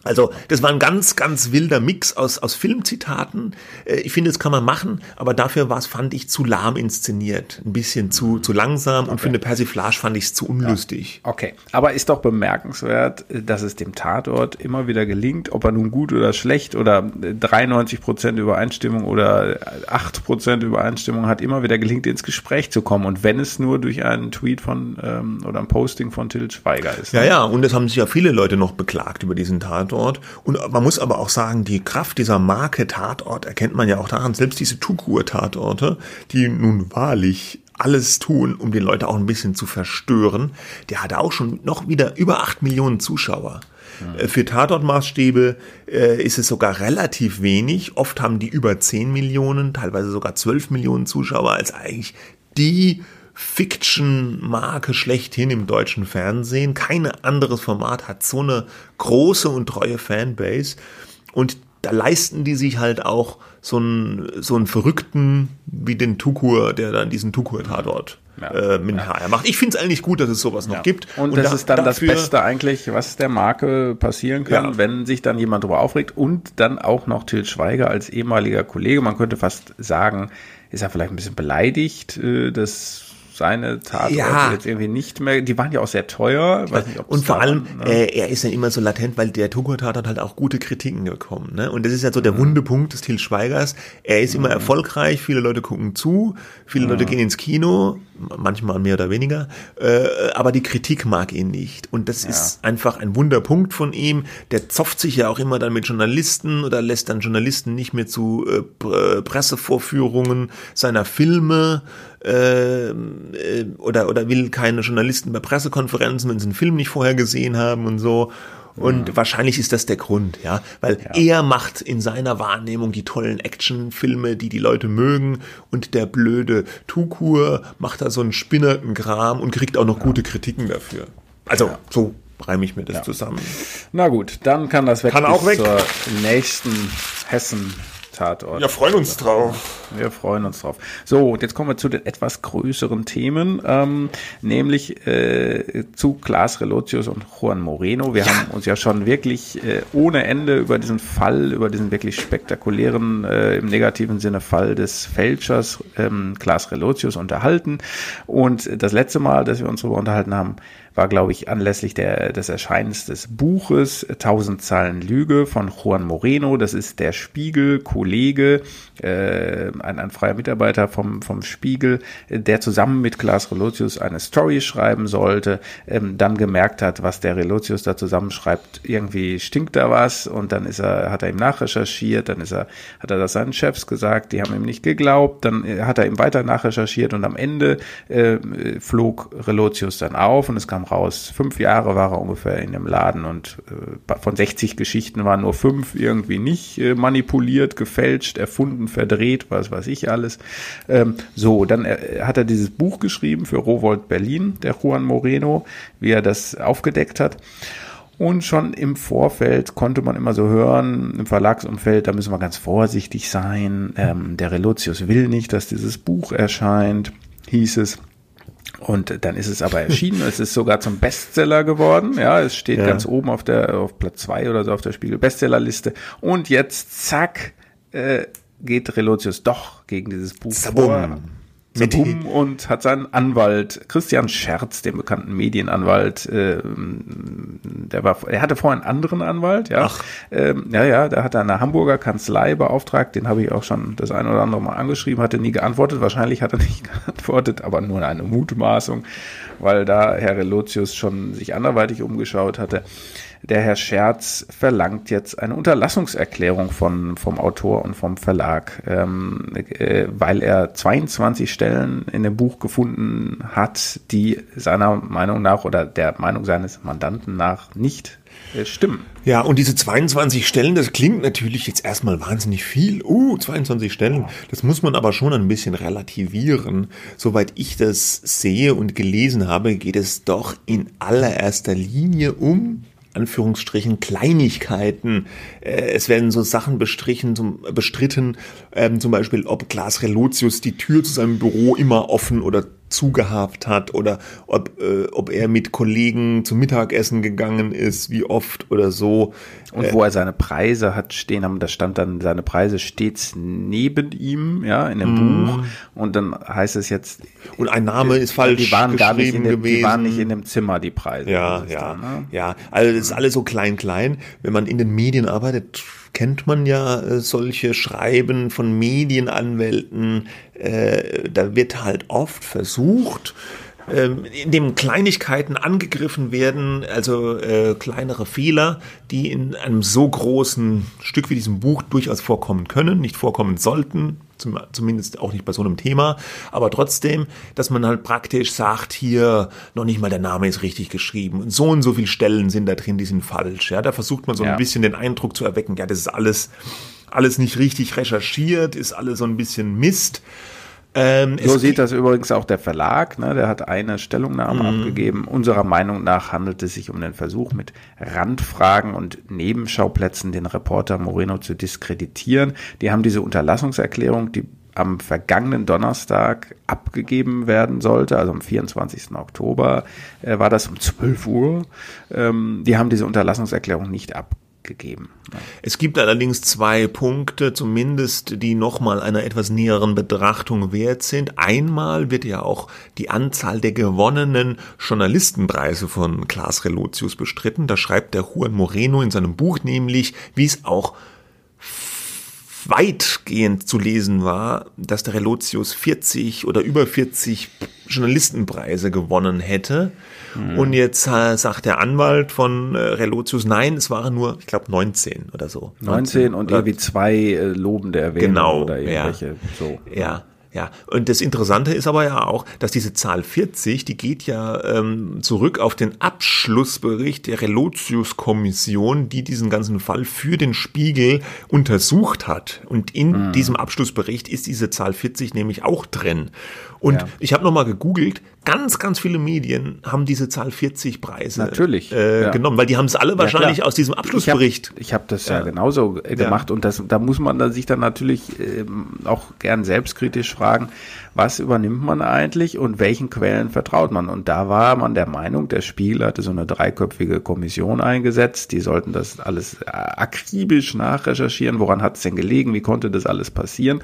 Also das war ein ganz, ganz wilder Mix aus, aus Filmzitaten. Äh, ich finde, das kann man machen, aber dafür war es, fand ich, zu lahm inszeniert. Ein bisschen zu, zu langsam okay. und für eine Persiflage fand ich es zu unlustig. Ja. Okay, aber ist doch bemerkenswert, dass es dem Tatort immer wieder gelingt, ob er nun gut oder schlecht oder 93 Prozent Übereinstimmung oder 8 Prozent Übereinstimmung hat, immer wieder gelingt, ins Gespräch zu kommen. Und wenn es nur durch einen Tweet von ähm, oder ein Posting von Till Schweiger ist. Ne? Ja, ja, und das haben sich ja viele Leute noch beklagt über diesen Tatort. Tatort. Und man muss aber auch sagen, die Kraft dieser Marke Tatort erkennt man ja auch daran, selbst diese Tukur-Tatorte, die nun wahrlich alles tun, um die Leute auch ein bisschen zu verstören, der hatte auch schon noch wieder über acht Millionen Zuschauer. Ja. Äh, für Tatortmaßstäbe äh, ist es sogar relativ wenig. Oft haben die über zehn Millionen, teilweise sogar zwölf Millionen Zuschauer, als eigentlich die Fiction-Marke schlechthin im deutschen Fernsehen. Kein anderes Format hat so eine große und treue Fanbase. Und da leisten die sich halt auch so einen, so einen Verrückten wie den Tukur, der dann diesen Tukur-Tatort ja. äh, mit ja. HR macht. Ich finde es eigentlich gut, dass es sowas noch ja. gibt. Und, und das da, ist dann das Beste eigentlich, was der Marke passieren kann, ja. wenn sich dann jemand darüber aufregt und dann auch noch Til Schweiger als ehemaliger Kollege, man könnte fast sagen, ist er vielleicht ein bisschen beleidigt, äh, dass seine Tatorte ja. jetzt irgendwie nicht mehr, die waren ja auch sehr teuer. Nicht, und vor allem, ne? äh, er ist ja immer so latent, weil der Tukur-Tatort halt auch gute Kritiken bekommen. Ne? Und das ist ja so der mhm. Wundepunkt des Til Schweigers. Er ist mhm. immer erfolgreich, viele Leute gucken zu, viele mhm. Leute gehen ins Kino, manchmal mehr oder weniger, äh, aber die Kritik mag ihn nicht. Und das ja. ist einfach ein Wunderpunkt von ihm. Der zofft sich ja auch immer dann mit Journalisten oder lässt dann Journalisten nicht mehr zu äh, Pressevorführungen seiner Filme äh, oder, oder will keine Journalisten bei Pressekonferenzen, wenn sie einen Film nicht vorher gesehen haben und so. Und mhm. wahrscheinlich ist das der Grund, ja, weil ja. er macht in seiner Wahrnehmung die tollen Actionfilme, die die Leute mögen, und der blöde Tukur macht da so einen spinnerten Kram und kriegt auch noch ja. gute Kritiken dafür. Also ja. so reime ich mir das zusammen. Na gut, dann kann das weg kann auch weg. zur nächsten Hessen Tatort. Ja, freuen uns drauf. Wir freuen uns drauf. So, und jetzt kommen wir zu den etwas größeren Themen, ähm, nämlich äh, zu Klaas Relotius und Juan Moreno. Wir ja. haben uns ja schon wirklich äh, ohne Ende über diesen Fall, über diesen wirklich spektakulären, äh, im negativen Sinne Fall des Fälschers ähm, Klaas Relotius unterhalten. Und das letzte Mal, dass wir uns darüber unterhalten haben, war, glaube ich, anlässlich der, des Erscheinens des Buches Tausend Zahlen Lüge von Juan Moreno. Das ist der Spiegel, Kollege, äh, ein, ein freier Mitarbeiter vom, vom Spiegel, der zusammen mit Klaas Relotius eine Story schreiben sollte, ähm, dann gemerkt hat, was der Relotius da zusammenschreibt, irgendwie stinkt da was und dann ist er, hat er ihm nachrecherchiert, dann ist er, hat er das seinen Chefs gesagt, die haben ihm nicht geglaubt, dann äh, hat er ihm weiter nachrecherchiert und am Ende äh, flog Relotius dann auf und es kam raus, fünf Jahre war er ungefähr in dem Laden und äh, von 60 Geschichten waren nur fünf irgendwie nicht äh, manipuliert, gefälscht, erfunden, verdreht, was weiß ich alles. Ähm, so, dann äh, hat er dieses Buch geschrieben für Rowold Berlin, der Juan Moreno, wie er das aufgedeckt hat. Und schon im Vorfeld konnte man immer so hören, im Verlagsumfeld, da müssen wir ganz vorsichtig sein. Ähm, der Relotius will nicht, dass dieses Buch erscheint, hieß es. Und dann ist es aber erschienen, es ist sogar zum Bestseller geworden. Ja, es steht ja. ganz oben auf der auf Platz zwei oder so auf der Spiegel Bestsellerliste. Und jetzt zack äh, geht Relotius doch gegen dieses Buch Zabum. vor mit um und hat seinen Anwalt Christian Scherz, den bekannten Medienanwalt, äh, der war, er hatte vorher einen anderen Anwalt, ja, Ach. Ähm, ja, ja, da hat er eine Hamburger Kanzlei beauftragt, den habe ich auch schon das ein oder andere Mal angeschrieben, hatte nie geantwortet, wahrscheinlich hat er nicht geantwortet, aber nur eine Mutmaßung, weil da Herr Relotius schon sich anderweitig umgeschaut hatte. Der Herr Scherz verlangt jetzt eine Unterlassungserklärung von, vom Autor und vom Verlag, ähm, äh, weil er 22 Stellen in dem Buch gefunden hat, die seiner Meinung nach oder der Meinung seines Mandanten nach nicht äh, stimmen. Ja, und diese 22 Stellen, das klingt natürlich jetzt erstmal wahnsinnig viel. Uh, 22 Stellen. Das muss man aber schon ein bisschen relativieren. Soweit ich das sehe und gelesen habe, geht es doch in allererster Linie um Anführungsstrichen Kleinigkeiten. Äh, es werden so Sachen bestrichen, zum, bestritten, ähm, zum Beispiel, ob Glas Relotius die Tür zu seinem Büro immer offen oder zugehabt hat oder ob, äh, ob er mit Kollegen zum Mittagessen gegangen ist, wie oft oder so. Und wo er seine Preise hat stehen haben, da stand dann seine Preise stets neben ihm, ja, in dem mm. Buch. Und dann heißt es jetzt. Und ein Name ist falsch die waren gar nicht in dem, gewesen. Die waren nicht in dem Zimmer, die Preise. Ja, ja, dann, ne? ja. Also das ist alles so klein, klein. Wenn man in den Medien arbeitet, kennt man ja äh, solche Schreiben von Medienanwälten. Äh, da wird halt oft versucht, ähm, in dem Kleinigkeiten angegriffen werden, also äh, kleinere Fehler, die in einem so großen Stück wie diesem Buch durchaus vorkommen können, nicht vorkommen sollten, zum, zumindest auch nicht bei so einem Thema, aber trotzdem, dass man halt praktisch sagt, hier noch nicht mal der Name ist richtig geschrieben und so und so viele Stellen sind da drin, die sind falsch. Ja, da versucht man so ja. ein bisschen den Eindruck zu erwecken, ja, das ist alles alles nicht richtig recherchiert, ist alles so ein bisschen Mist. Ähm, so sieht das übrigens auch der Verlag. Ne? Der hat eine Stellungnahme mhm. abgegeben. Unserer Meinung nach handelt es sich um den Versuch, mit Randfragen und Nebenschauplätzen den Reporter Moreno zu diskreditieren. Die haben diese Unterlassungserklärung, die am vergangenen Donnerstag abgegeben werden sollte, also am 24. Oktober äh, war das um 12 Uhr. Ähm, die haben diese Unterlassungserklärung nicht abgegeben gegeben. Es gibt allerdings zwei Punkte, zumindest, die nochmal einer etwas näheren Betrachtung wert sind. Einmal wird ja auch die Anzahl der gewonnenen Journalistenpreise von Klaas Relotius bestritten. Da schreibt der Juan Moreno in seinem Buch nämlich, wie es auch weitgehend zu lesen war, dass der Relotius 40 oder über 40 Journalistenpreise gewonnen hätte. Mhm. Und jetzt äh, sagt der Anwalt von äh, Relotius, nein, es waren nur, ich glaube, 19 oder so. 19, 19 und irgendwie zwei äh, lobende Erwähnungen genau, oder irgendwelche. Ja. So. ja. Ja, und das Interessante ist aber ja auch, dass diese Zahl 40, die geht ja ähm, zurück auf den Abschlussbericht der Relotius-Kommission, die diesen ganzen Fall für den Spiegel untersucht hat. Und in mhm. diesem Abschlussbericht ist diese Zahl 40 nämlich auch drin. Und ja. ich habe nochmal gegoogelt, ganz, ganz viele Medien haben diese Zahl 40 Preise Natürlich, äh, ja. genommen, weil die haben es alle wahrscheinlich aus diesem Abschlussbericht. Ich habe hab das ja, genauso äh, gemacht und das, da muss man sich dann natürlich ähm, auch gern selbstkritisch fragen, was übernimmt man eigentlich und welchen Quellen vertraut man? Und da war man der Meinung, der Spiegel hatte so eine dreiköpfige Kommission eingesetzt, die sollten das alles äh, akribisch nachrecherchieren, woran hat es denn gelegen, wie konnte das alles passieren?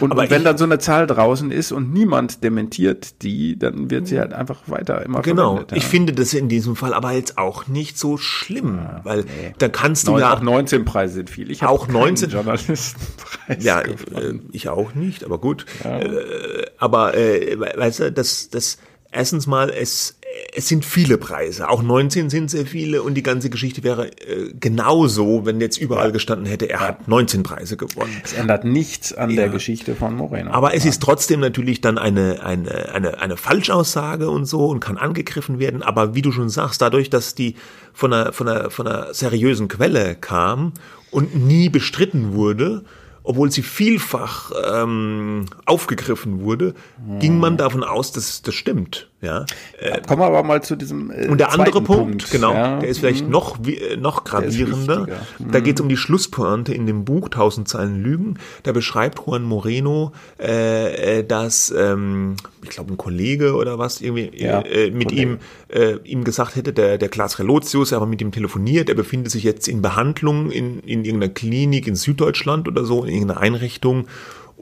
Und, und wenn dann so eine Zahl draußen ist und niemand dementiert die, dann wird sie halt einfach weiter immer Genau. Ja. Ich finde das in diesem Fall aber jetzt auch nicht so schlimm, ja, weil nee. da kannst du Neun, ja auch 19 Preise sind viel. Ich auch 19 Journalistenpreis. Ja, äh, ich auch nicht, aber gut. Ja. Äh, aber äh, weißt du, das das erstens mal es es sind viele Preise, auch 19 sind sehr viele und die ganze Geschichte wäre äh, genauso, wenn jetzt überall ja. gestanden hätte, er hat 19 Preise gewonnen. Es ändert nichts an ja. der Geschichte von Moreno. Aber es ist trotzdem natürlich dann eine, eine, eine, eine Falschaussage und so und kann angegriffen werden. Aber wie du schon sagst, dadurch, dass die von einer, von einer, von einer seriösen Quelle kam und nie bestritten wurde, obwohl sie vielfach ähm, aufgegriffen wurde, hm. ging man davon aus, dass das stimmt. Ja. Äh, Kommen wir aber mal zu diesem. Äh, und der andere Punkt, Punkt genau, ja. der ist vielleicht mhm. noch äh, noch gravierender. Da geht es um die Schlusspointe in dem Buch Tausend Zeilen Lügen. Da beschreibt Juan Moreno, äh, äh dass ähm, ich glaube ein Kollege oder was irgendwie ja, äh, mit Kollege. ihm äh, ihm gesagt hätte, der der Klaas Relotius, er hat mit ihm telefoniert, er befindet sich jetzt in Behandlung in in irgendeiner Klinik in Süddeutschland oder so in irgendeiner Einrichtung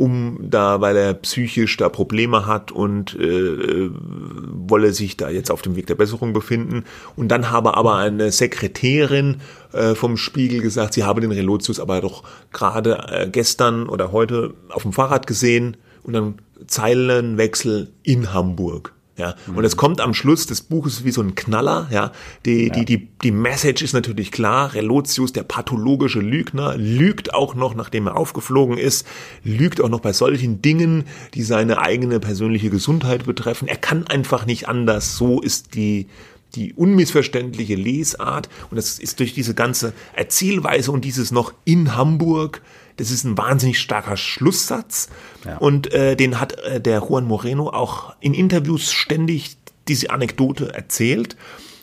um da, weil er psychisch da Probleme hat und äh, wolle sich da jetzt auf dem Weg der Besserung befinden. Und dann habe aber eine Sekretärin äh, vom Spiegel gesagt, sie habe den Relotius aber doch gerade äh, gestern oder heute auf dem Fahrrad gesehen und dann Zeilenwechsel in Hamburg. Ja, mhm. und es kommt am Schluss des Buches wie so ein Knaller, ja. Die, ja. die, die, die Message ist natürlich klar. Relotius, der pathologische Lügner, lügt auch noch, nachdem er aufgeflogen ist, lügt auch noch bei solchen Dingen, die seine eigene persönliche Gesundheit betreffen. Er kann einfach nicht anders. So ist die, die unmissverständliche Lesart. Und das ist durch diese ganze Erzählweise und dieses noch in Hamburg, das ist ein wahnsinnig starker Schlusssatz. Ja. Und äh, den hat äh, der Juan Moreno auch in Interviews ständig diese Anekdote erzählt.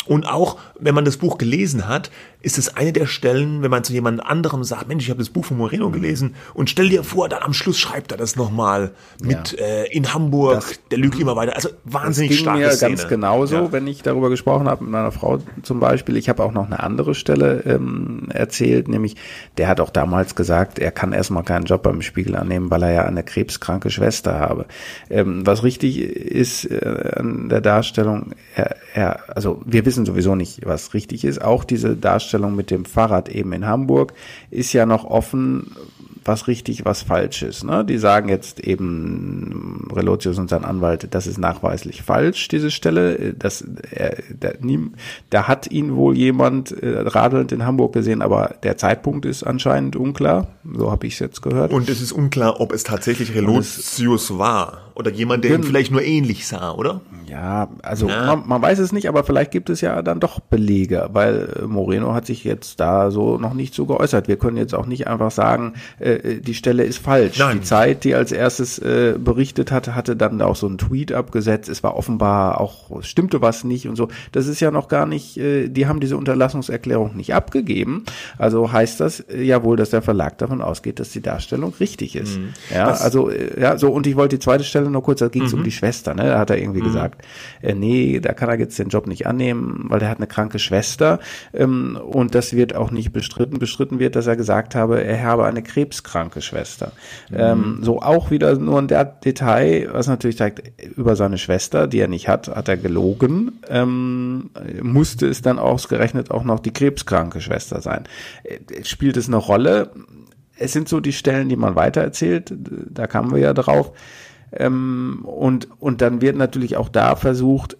Und auch, wenn man das Buch gelesen hat, ist es eine der Stellen, wenn man zu jemand anderem sagt, Mensch, ich habe das Buch von Moreno gelesen und stell dir vor, dann am Schluss schreibt er das nochmal mit ja. äh, in Hamburg, das, der lügt immer weiter. Also wahnsinnig das ging starke mir Szene. ganz genauso, ja. wenn ich darüber gesprochen habe mit meiner Frau zum Beispiel. Ich habe auch noch eine andere Stelle ähm, erzählt, nämlich der hat auch damals gesagt, er kann erstmal keinen Job beim Spiegel annehmen, weil er ja eine krebskranke Schwester habe. Ähm, was richtig ist äh, an der Darstellung, er, er, also wir wissen sowieso nicht, was richtig ist. Auch diese Darstellung Darstellung mit dem Fahrrad eben in Hamburg ist ja noch offen, was richtig, was falsch ist. Ne? Die sagen jetzt eben, Relotius und sein Anwalt, das ist nachweislich falsch, diese Stelle. Das, er, der, da hat ihn wohl jemand äh, radelnd in Hamburg gesehen, aber der Zeitpunkt ist anscheinend unklar. So habe ich es jetzt gehört. Und es ist unklar, ob es tatsächlich Relotius war. Oder jemand, der ihn vielleicht nur ähnlich sah, oder? Ja, also ja. Man, man, weiß es nicht, aber vielleicht gibt es ja dann doch Belege, weil äh, Moreno hat sich jetzt da so noch nicht so geäußert. Wir können jetzt auch nicht einfach sagen, äh, äh, die Stelle ist falsch. Nein. Die Zeit, die als erstes äh, berichtet hatte, hatte dann auch so einen Tweet abgesetzt. Es war offenbar auch, stimmte was nicht und so. Das ist ja noch gar nicht, äh, die haben diese Unterlassungserklärung nicht abgegeben. Also heißt das äh, ja wohl, dass der Verlag davon ausgeht, dass die Darstellung richtig ist. Mhm. Ja, was? also, äh, ja, so, und ich wollte die zweite Stelle nur kurz, da ging es mhm. um die Schwester, ne? Da hat er irgendwie mhm. gesagt, äh, nee, da kann er jetzt den Job nicht annehmen, weil er hat eine kranke Schwester. Ähm, und das wird auch nicht bestritten. Bestritten wird, dass er gesagt habe, er habe eine krebskranke Schwester. Mhm. Ähm, so auch wieder nur ein Detail, was natürlich zeigt, über seine Schwester, die er nicht hat, hat er gelogen. Ähm, musste es dann ausgerechnet auch noch die krebskranke Schwester sein. Äh, spielt es eine Rolle? es sind so die Stellen, die man weitererzählt, da kamen wir ja drauf. Ähm, und, und dann wird natürlich auch da versucht,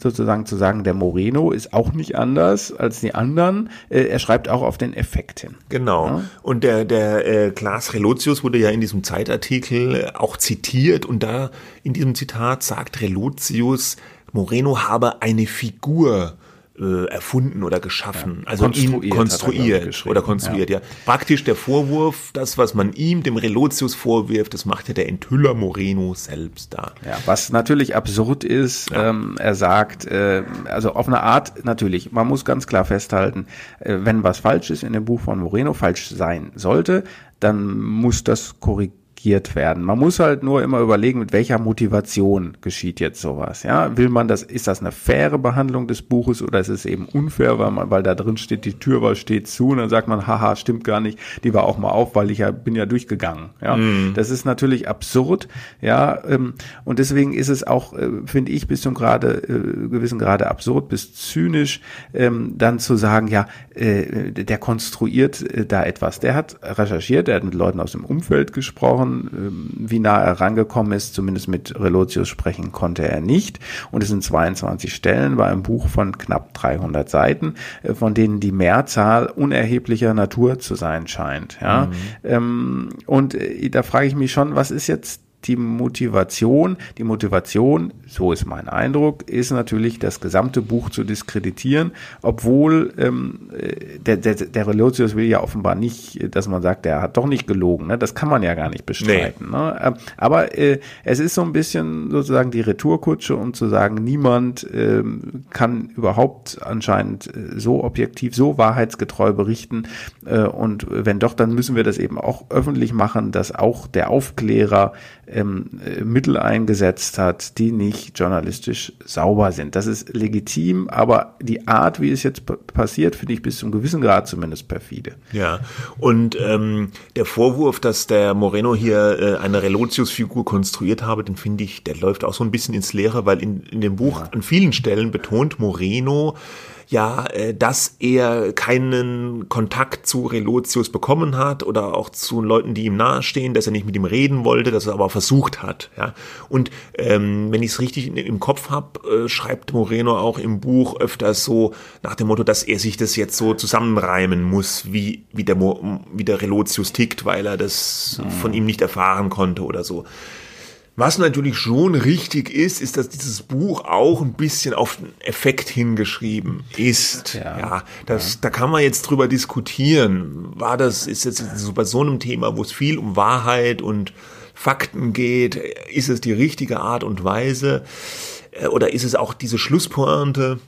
sozusagen zu sagen, der Moreno ist auch nicht anders als die anderen. Äh, er schreibt auch auf den Effekt hin. Genau. Ja? Und der, der äh, Klaas Relotius wurde ja in diesem Zeitartikel auch zitiert und da in diesem Zitat sagt Relotius, Moreno habe eine Figur äh, erfunden oder geschaffen, ja, also ihn konstruiert oder konstruiert, ja. ja. Praktisch der Vorwurf, das, was man ihm, dem Relotius vorwirft, das macht ja der Enthüller Moreno selbst da. Ja, was natürlich absurd ist, ja. ähm, er sagt, äh, also auf eine Art natürlich, man muss ganz klar festhalten, äh, wenn was falsch ist in dem Buch von Moreno, falsch sein sollte, dann muss das korrigiert korrigiert werden. Man muss halt nur immer überlegen, mit welcher Motivation geschieht jetzt sowas. Ja, will man das, ist das eine faire Behandlung des Buches oder ist es eben unfair, weil man, weil da drin steht, die Tür war steht zu und dann sagt man, haha, stimmt gar nicht, die war auch mal auf, weil ich ja bin ja durchgegangen. Ja, mm. das ist natürlich absurd. Ja, ähm, und deswegen ist es auch, äh, finde ich, bis zum gerade äh, gewissen Grade absurd bis zynisch, ähm, dann zu sagen, ja, äh, der konstruiert äh, da etwas. Der hat recherchiert, der hat mit Leuten aus dem Umfeld gesprochen ähm, wie nah er rangekommen ist, zumindest mit Relotius sprechen konnte er nicht. Und es sind 22 Stellen bei einem Buch von knapp 300 Seiten, äh, von denen die Mehrzahl unerheblicher Natur zu sein scheint. Ja? Mhm. Ähm, und äh, da frage ich mich schon, was ist jetzt die Motivation. Die Motivation, so ist mein Eindruck, ist natürlich das gesamte Buch zu diskreditieren, obwohl ähm, äh, der, der, der Relotius will ja offenbar nicht, dass man sagt, der hat doch nicht gelogen. Ne? Das kann man ja gar nicht bestreiten. Nee. Ne? Ähm, aber äh, es ist so ein bisschen sozusagen die Retourkutsche, um zu sagen, niemand ähm, kann überhaupt anscheinend äh, so objektiv, so wahrheitsgetreu berichten. Äh, und wenn doch, dann müssen wir das eben auch öffentlich machen, dass auch der Aufklärer ähm, äh, Mittel eingesetzt hat, die nicht journalistisch sauber sind. Das ist legitim, aber die Art, wie es jetzt passiert, finde ich bis zum gewissen Grad zumindest perfide. Ja, und ähm, der Vorwurf, dass der Moreno hier äh, eine Relotius-Figur konstruiert habe, den finde ich, der läuft auch so ein bisschen ins Leere, weil in, in dem Buch ja. an vielen Stellen betont Moreno, ja, äh, dass er keinen Kontakt zu Relotius bekommen hat oder auch zu Leuten, die ihm nahestehen, dass er nicht mit ihm reden wollte, dass er aber versucht hat. Ja. Und ähm, wenn ich es richtig im Kopf habe, äh, schreibt Moreno auch im Buch öfters so nach dem Motto, dass er sich das jetzt so zusammenreimen muss, wie, wie, der, wie der Relotius tickt, weil er das mhm. von ihm nicht erfahren konnte oder so. Was natürlich schon richtig ist, ist, dass dieses Buch auch ein bisschen auf den Effekt hingeschrieben ist. Ja, ja das, ja. da kann man jetzt drüber diskutieren. War das, ist jetzt so bei so einem Thema, wo es viel um Wahrheit und Fakten geht, ist es die richtige Art und Weise? Äh, oder ist es auch diese Schlusspointe?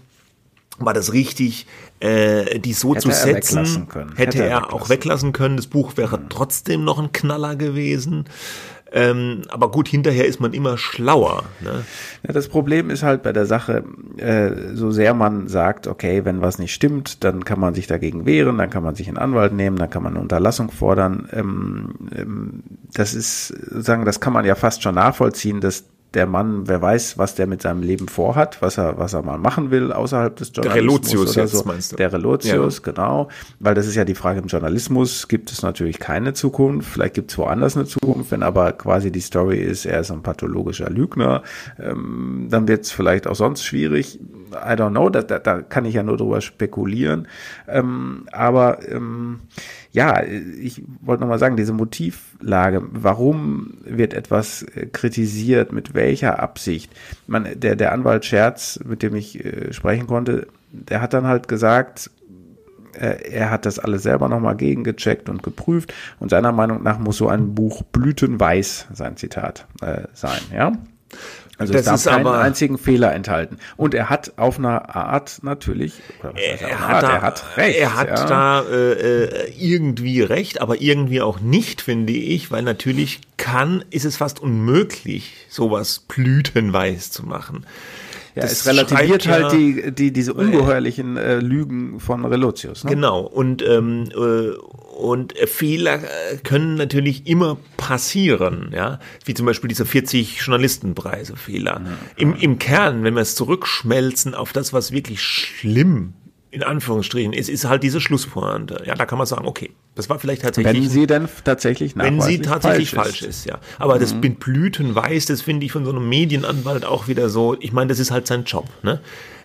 War das richtig, äh, die so hätte zu setzen? Hätte, hätte, er, er auch weglassen können. Das Buch wäre mhm. trotzdem noch ein Knaller gewesen. Ähm, aber gut, hinterher ist man immer schlauer. Ne? Ja, das Problem ist halt bei der Sache, äh, so sehr man sagt, okay, wenn was nicht stimmt, dann kann man sich dagegen wehren, dann kann man sich einen Anwalt nehmen, dann kann man eine Unterlassung fordern. Ähm, ähm, das ist, sagen, das kann man ja fast schon nachvollziehen, dass der Mann, wer weiß, was der mit seinem Leben vorhat, was er, was er mal machen will außerhalb des Journalismus. Der Relotius jetzt, so. meinst du? Der Relotius, ja. genau. Weil das ist ja die Frage im Journalismus, gibt es natürlich keine Zukunft. Vielleicht gibt es woanders eine Zukunft, wenn aber quasi die Story ist, er ist ein pathologischer Lügner, ähm, dann wird es vielleicht auch sonst schwierig. I don't know, da, da, da kann ich ja nur drüber spekulieren. Ähm, aber ähm, ja, ich wollte nochmal sagen, diese Motivlage, warum wird etwas äh, kritisiert, mit welcher Absicht? Man, der, der Anwalt Scherz, mit dem ich äh, sprechen konnte, der hat dann halt gesagt, äh, er hat das alles selber nochmal gegengecheckt und geprüft und seiner Meinung nach muss so ein Buch blütenweiß, sein Zitat, äh, sein, ja. Also das es darf keinen aber, einzigen Fehler enthalten. Und er hat auf einer Art natürlich, er, hat, Art, da, er hat recht. Er hat ja. da äh, äh, irgendwie recht, aber irgendwie auch nicht, finde ich, weil natürlich kann, ist es fast unmöglich, sowas blütenweiß zu machen. Ja, das es relativiert halt ja, die, die, diese ungeheuerlichen äh, Lügen von Relotius. Ne? Genau, und ähm, äh, und Fehler äh, können natürlich immer passieren, ja, wie zum Beispiel dieser 40 Journalistenpreise Fehler. Ja, Im, Im Kern, wenn wir es zurückschmelzen auf das, was wirklich schlimm in Anführungsstrichen ist, ist halt diese Schlusspointe. Ja, da kann man sagen, okay, Das war vielleicht tatsächlich. Wenn sie denn tatsächlich Wenn sie tatsächlich falsch, falsch ist. ist. ja. Aber mhm. das mit Blütenweiß, das finde ich von so einem Medienanwalt auch wieder so. Ich meine, das ist halt sein Job, ne?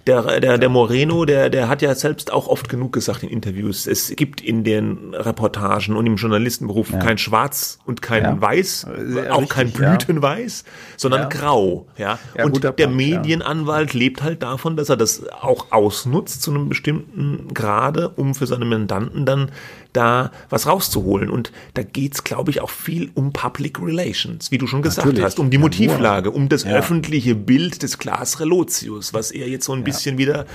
Der, der, der Moreno, der, der hat ja selbst auch oft genug gesagt in Interviews, es gibt in den Reportagen und im Journalistenberuf ja. kein Schwarz und kein ja. Weiß, Sehr auch richtig, kein Blütenweiß, sondern Grau. Ja. und der Punkt, Medienanwalt lebt halt davon, dass er das auch ausnutzt zu einem bestimmten Grade, um für seine Mandanten dann da was rauszuholen. Und da geht's, glaube ich, auch viel um Public Relations, wie du schon gesagt Natürlich. hast, um die Motivlage, um das ja. öffentliche Bild des Klaas Relotius, was er jetzt so ein bisschen wieder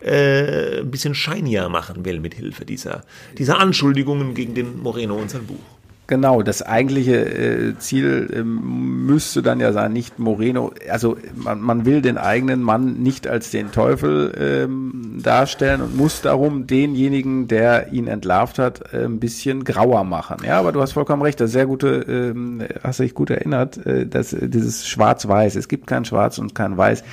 äh, ein bisschen shinier machen will mit Hilfe dieser, dieser Anschuldigungen gegen den Moreno und sein Buch. Genau, das eigentliche äh, Ziel ähm, müsste dann ja sein, nicht Moreno, also man, man will den eigenen Mann nicht als den Teufel ähm, darstellen und muss darum denjenigen, der ihn entlarvt hat, äh, ein bisschen grauer machen. Ja, aber du hast vollkommen recht, das sehr gute, ähm, hast dich gut erinnert, äh, dass äh, dieses Schwarz-Weiß, es gibt kein Schwarz und kein Weiß.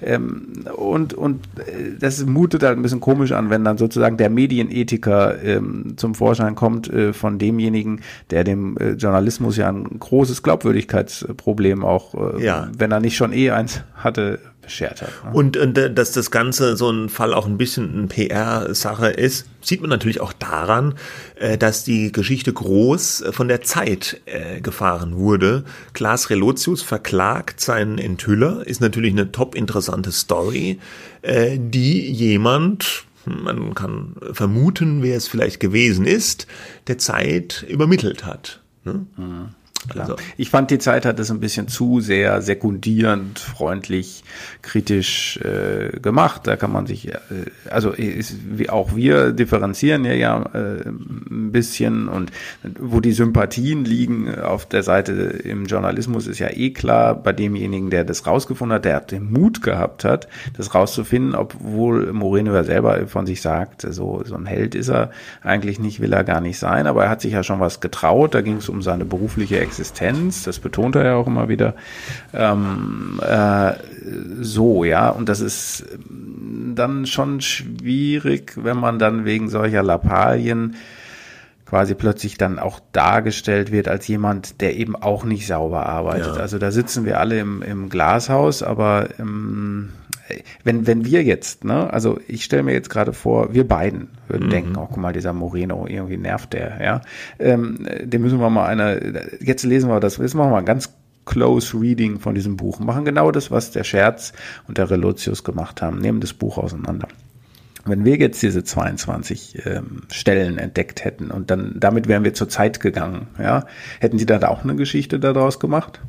Ähm, und und äh, das mutet halt ein bisschen komisch an, wenn dann sozusagen der Medienethiker ähm, zum Vorschein kommt äh, von demjenigen, der dem äh, Journalismus ja ein großes Glaubwürdigkeitsproblem auch, äh, ja. wenn er nicht schon eh eins hatte, beschert hat. Ne? Und, und äh, dass das Ganze so ein Fall auch ein bisschen ein PR-Sache ist, sieht man natürlich auch daran, äh, dass die Geschichte groß von der Zeit äh, gefahren wurde. Klaas Relotius verklagt seinen Enthüller, ist natürlich eine top interessante Story, die jemand, man kann vermuten, wer es vielleicht gewesen ist, der Zeit übermittelt hat. Ne? Mhm. Also. Ich fand, die Zeit hat es ein bisschen zu sehr sekundierend, freundlich, kritisch äh, gemacht. Da kann man sich, äh, also ist, wie auch wir differenzieren ja, ja äh, ein bisschen und wo die Sympathien liegen auf der Seite im Journalismus ist ja eh klar, bei demjenigen, der das rausgefunden hat, der den Mut gehabt hat, das rauszufinden, obwohl Moreno ja selber von sich sagt, so, so ein Held ist er eigentlich nicht, will er gar nicht sein, aber er hat sich ja schon was getraut, da ging es um seine berufliche Existenz, das betont er ja auch immer wieder. Ähm, äh, so, ja, und das ist dann schon schwierig, wenn man dann wegen solcher Lappalien quasi plötzlich dann auch dargestellt wird als jemand, der eben auch nicht sauber arbeitet. Ja. Also da sitzen wir alle im, im Glashaus, aber ähm, wenn, wenn wir jetzt, ne, also ich stelle mir jetzt gerade vor, wir beiden würden mhm. denken, oh guck mal, dieser Moreno, irgendwie nervt der, ja. Ähm, dem müssen wir mal eine, jetzt lesen wir das, jetzt machen wir mal ganz Close Reading von diesem Buch, machen genau das, was der Scherz und der Relotius gemacht haben, nehmen das Buch auseinander. Wenn wir jetzt diese 22 ähm, Stellen entdeckt hätten und dann damit wären wir zur Zeit gegangen, ja, hätten Sie da auch eine Geschichte daraus gemacht?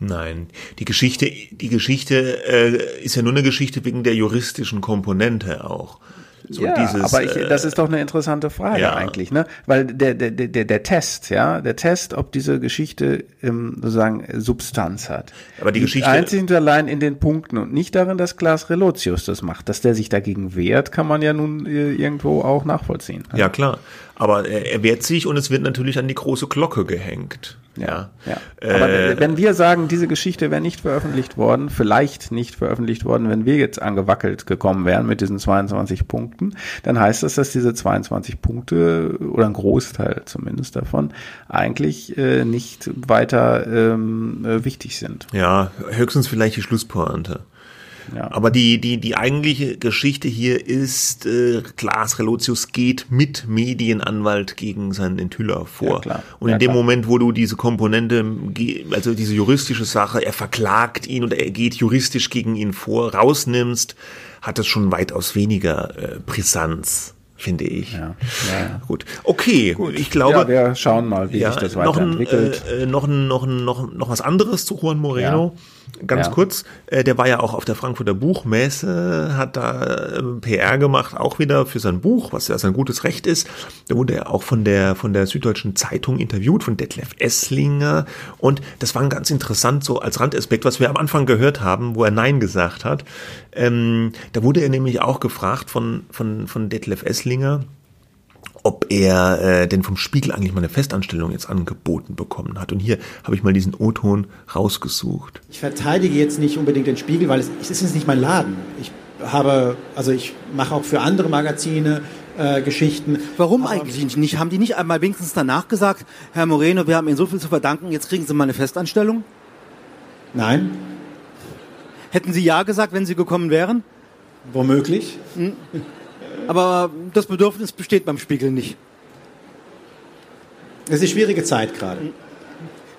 Nein, die Geschichte, die Geschichte äh, ist ja nur eine Geschichte wegen der juristischen Komponente auch. So ja, dieses, aber ich, das ist doch eine interessante Frage ja. eigentlich, ne? Weil der, der, der, der Test, ja, der Test, ob diese Geschichte ähm, sozusagen Substanz hat. Aber die Geschichte. Einzig und allein in den Punkten und nicht darin, dass Klaas Relotius das macht. Dass der sich dagegen wehrt, kann man ja nun äh, irgendwo auch nachvollziehen. Ne? Ja, klar. Aber er, er wehrt sich und es wird natürlich an die große Glocke gehängt. Ja, ja. Aber äh, wenn wir sagen, diese Geschichte wäre nicht veröffentlicht worden, vielleicht nicht veröffentlicht worden, wenn wir jetzt angewackelt gekommen wären mit diesen 22 Punkten, dann heißt das, dass diese 22 Punkte oder ein Großteil zumindest davon eigentlich äh, nicht weiter ähm, äh, wichtig sind. Ja, höchstens vielleicht die Schlusspointe. Ja. Aber die, die, die eigentliche Geschichte hier ist, äh, Klaas Relotius geht mit Medienanwalt gegen seinen Enthüller vor. Ja, Und in ja, dem klar. Moment, wo du diese Komponente, also diese juristische Sache, er verklagt ihn oder er geht juristisch gegen ihn vor, rausnimmst, hat das schon weitaus weniger äh, Brisanz finde ich. Ja, ja, Gut. Okay, Gut. ich glaube. Ja, wir schauen mal, wie ja, sich das weiterentwickelt. Noch, ein, äh, noch, ein, noch, ein, noch, noch was anderes zu Juan Moreno. Ganz ja. kurz, äh, der war ja auch auf der Frankfurter Buchmesse, hat da äh, PR gemacht, auch wieder für sein Buch, was ja sein gutes Recht ist. Da wurde er auch von der, von der Süddeutschen Zeitung interviewt, von Detlef Esslinger. Und das war ganz interessant, so als Randaspekt, was wir am Anfang gehört haben, wo er Nein gesagt hat. Ähm, da wurde er nämlich auch gefragt von, von, von Detlef Esslinger, ob er äh, denn vom Spiegel eigentlich mal eine Festanstellung jetzt angeboten bekommen hat. Und hier habe ich mal diesen O-Ton rausgesucht. Ich verteidige jetzt nicht unbedingt den Spiegel, weil es, es ist nicht mein Laden. Ich habe, also ich mache auch für andere Magazine äh, Geschichten. Warum Aber eigentlich nicht? Haben die nicht einmal wenigstens danach gesagt, Herr Moreno, wir haben Ihnen so viel zu verdanken, jetzt kriegen Sie mal eine Festanstellung? Nein. Hätten Sie ja gesagt, wenn Sie gekommen wären? Womöglich. Hm. Aber das Bedürfnis besteht beim Spiegel nicht. Es ist eine schwierige Zeit gerade.